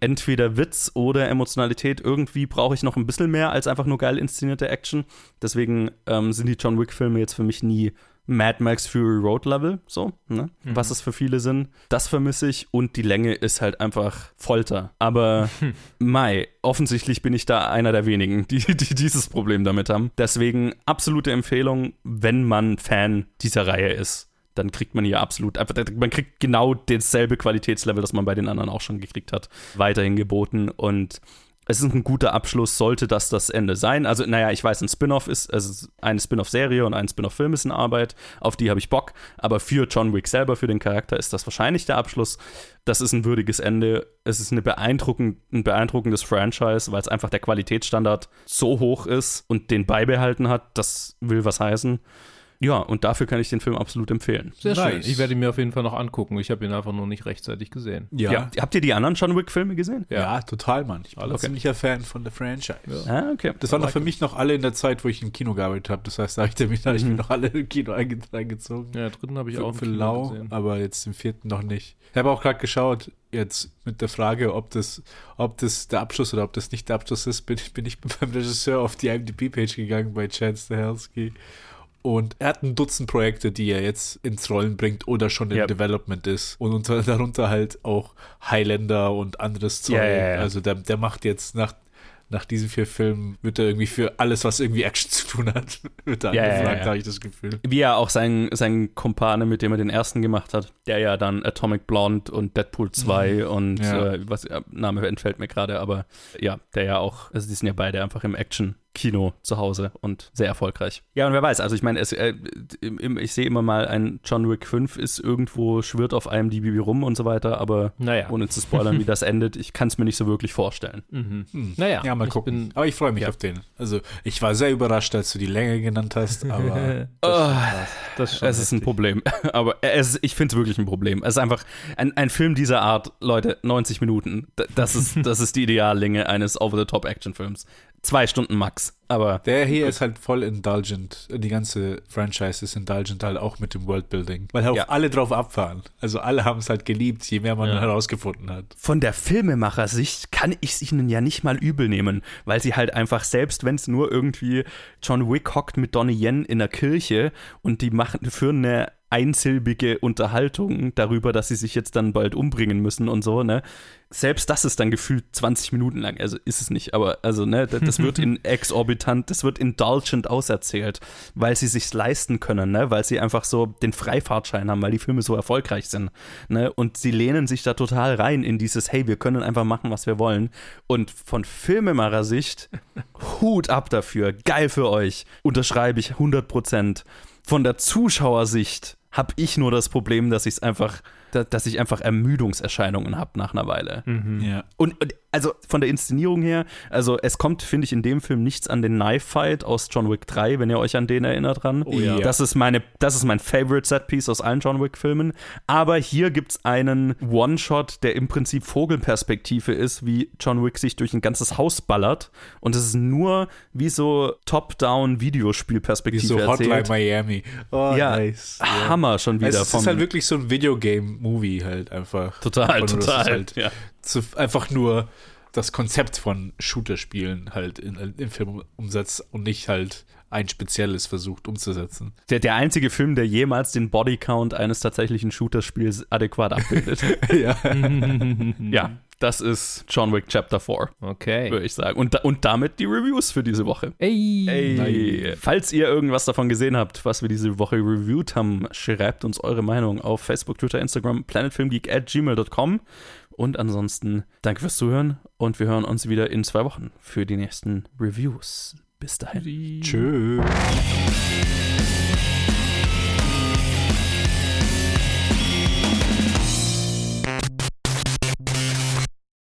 Entweder Witz oder Emotionalität. Irgendwie brauche ich noch ein bisschen mehr als einfach nur geil inszenierte Action. Deswegen ähm, sind die John Wick-Filme jetzt für mich nie Mad Max Fury Road Level, so, ne? Mhm. was es für viele sind. Das vermisse ich und die Länge ist halt einfach Folter. Aber <laughs> Mai, offensichtlich bin ich da einer der wenigen, die, <laughs> die dieses Problem damit haben. Deswegen absolute Empfehlung, wenn man Fan dieser Reihe ist dann kriegt man hier absolut, man kriegt genau dasselbe Qualitätslevel, das man bei den anderen auch schon gekriegt hat, weiterhin geboten. Und es ist ein guter Abschluss, sollte das das Ende sein. Also, naja, ich weiß, ein Spin-off ist, also eine Spin-off-Serie und ein Spin-off-Film ist in Arbeit, auf die habe ich Bock. Aber für John Wick selber, für den Charakter, ist das wahrscheinlich der Abschluss. Das ist ein würdiges Ende. Es ist eine beeindruckend, ein beeindruckendes Franchise, weil es einfach der Qualitätsstandard so hoch ist und den beibehalten hat. Das will was heißen. Ja, und dafür kann ich den Film absolut empfehlen. Sehr nice. schön. Ich werde ihn mir auf jeden Fall noch angucken. Ich habe ihn einfach nur nicht rechtzeitig gesehen. Ja. ja. Habt ihr die anderen John Wick-Filme gesehen? Ja. ja. total, Mann. Ich bin okay. ein ziemlicher Fan von der Franchise. Ja. Ah, okay. Das waren doch für mich noch alle in der Zeit, wo ich im Kino gearbeitet habe. Das heißt, da habe ich, mich, hab ich mir noch alle im Kino eingezogen. Ja, dritten habe ich für, auch für Lau, gesehen. aber jetzt im vierten noch nicht. Ich habe auch gerade geschaut, jetzt mit der Frage, ob das, ob das der Abschluss oder ob das nicht der Abschluss ist, bin, bin ich <laughs> beim Regisseur auf die IMDb-Page gegangen bei Chance Stahelski. Und er hat ein Dutzend Projekte, die er jetzt ins Rollen bringt oder schon in yep. Development ist. Und unter, <laughs> darunter halt auch Highlander und anderes Zeug. Ja, ja, ja. Also der, der macht jetzt nach, nach diesen vier Filmen wird er irgendwie für alles, was irgendwie Action zu tun hat, <laughs> wird er Ja, ja, angefragt, ja. habe ich das Gefühl. Wie er auch sein, sein Kumpane, mit dem er den ersten gemacht hat, der ja dann Atomic Blonde und Deadpool 2 Mhm. und Ja. äh, was Name entfällt mir gerade, aber ja, der ja auch, also die sind ja beide einfach im Action. Kino zu Hause und sehr erfolgreich. Ja, und wer weiß, also ich meine, äh, ich sehe immer mal, ein John Wick 5 ist irgendwo, schwirrt auf einem DBB rum und so weiter, aber Naja. ohne zu spoilern, wie das endet, ich kann es mir nicht so wirklich vorstellen. <laughs> Mhm. Hm. Naja, ja, mal ich gucken. bin- aber ich freue mich auf den. Also, ich war sehr überrascht, als du die Länge genannt hast, <laughs> aber Oh, das ist schon es ist ein Problem. <laughs> Aber es, ich finde es wirklich ein Problem. Es ist einfach ein, ein Film dieser Art, Leute, 90 Minuten. Das ist, das ist die Ideallänge eines Over-the-Top-Action-Films. Zwei Stunden max. Aber der hier ist halt voll indulgent. Die ganze Franchise ist indulgent halt auch mit dem Worldbuilding. Weil auch Ja. alle drauf abfahren. Also alle haben es halt geliebt, je mehr man Ja. herausgefunden hat. von der Filmemacher-Sicht kann ich es ihnen ja nicht mal übel nehmen, weil sie halt einfach, selbst wenn es nur irgendwie John Wick hockt mit Donnie Yen in der Kirche und die machen, führen eine einsilbige Unterhaltung darüber, dass sie sich jetzt dann bald umbringen müssen und so, ne? Selbst das ist dann gefühlt 20 Minuten lang. Also ist es nicht, aber also, ne, das das wird in <laughs> exorbitant, das wird indulgent auserzählt, weil sie sich's leisten können, ne? Weil sie einfach so den Freifahrtschein haben, weil die Filme so erfolgreich sind, ne? Und sie lehnen sich da total rein in dieses, hey, wir können einfach machen, was wir wollen. Und von Filmemacher-Sicht, Hut ab dafür, geil für euch, unterschreibe ich 100 Prozent. Von der Zuschauersicht habe ich nur das Problem, dass ich es einfach, da- dass ich einfach Ermüdungserscheinungen habe nach einer Weile. Ja. Und, und also von der Inszenierung her, also es kommt, finde ich, in dem Film nichts an den Knife Fight aus John Wick 3, wenn ihr euch an den erinnert dran. Oh ja. Das ist meine, das ist mein Favorite Setpiece aus allen John Wick Filmen. Aber hier gibt es einen One-Shot, der im Prinzip Vogelperspektive ist, wie John Wick sich durch ein ganzes Haus ballert. Und es ist nur wie so Top-Down Wie Videospielperspektive so Hotline erzählt. Miami. Oh, Ja, nice. Hammer schon wieder. Es ist vom- halt wirklich so ein Videogame-Movie halt einfach. Total, es total, Halt ja. Zu, einfach nur das Konzept von Shooter-Spielen halt in, im Film umsetzt und nicht halt ein spezielles versucht umzusetzen. Der, der einzige Film, der jemals den Bodycount eines tatsächlichen Shooter-Spiels adäquat abbildet. <laughs> <laughs> ja. <laughs> ja, das ist John Wick Chapter 4. Okay. Würde ich sagen. Und, und damit die Reviews für diese Woche. Ey. Ey. Falls ihr irgendwas davon gesehen habt, was wir diese Woche reviewed haben, schreibt uns eure Meinung auf Facebook, Twitter, Instagram, planetfilmgeek at gmail.com. Und ansonsten danke fürs Zuhören und wir hören uns wieder in zwei Wochen für die nächsten Reviews. Bis dahin. Tschö.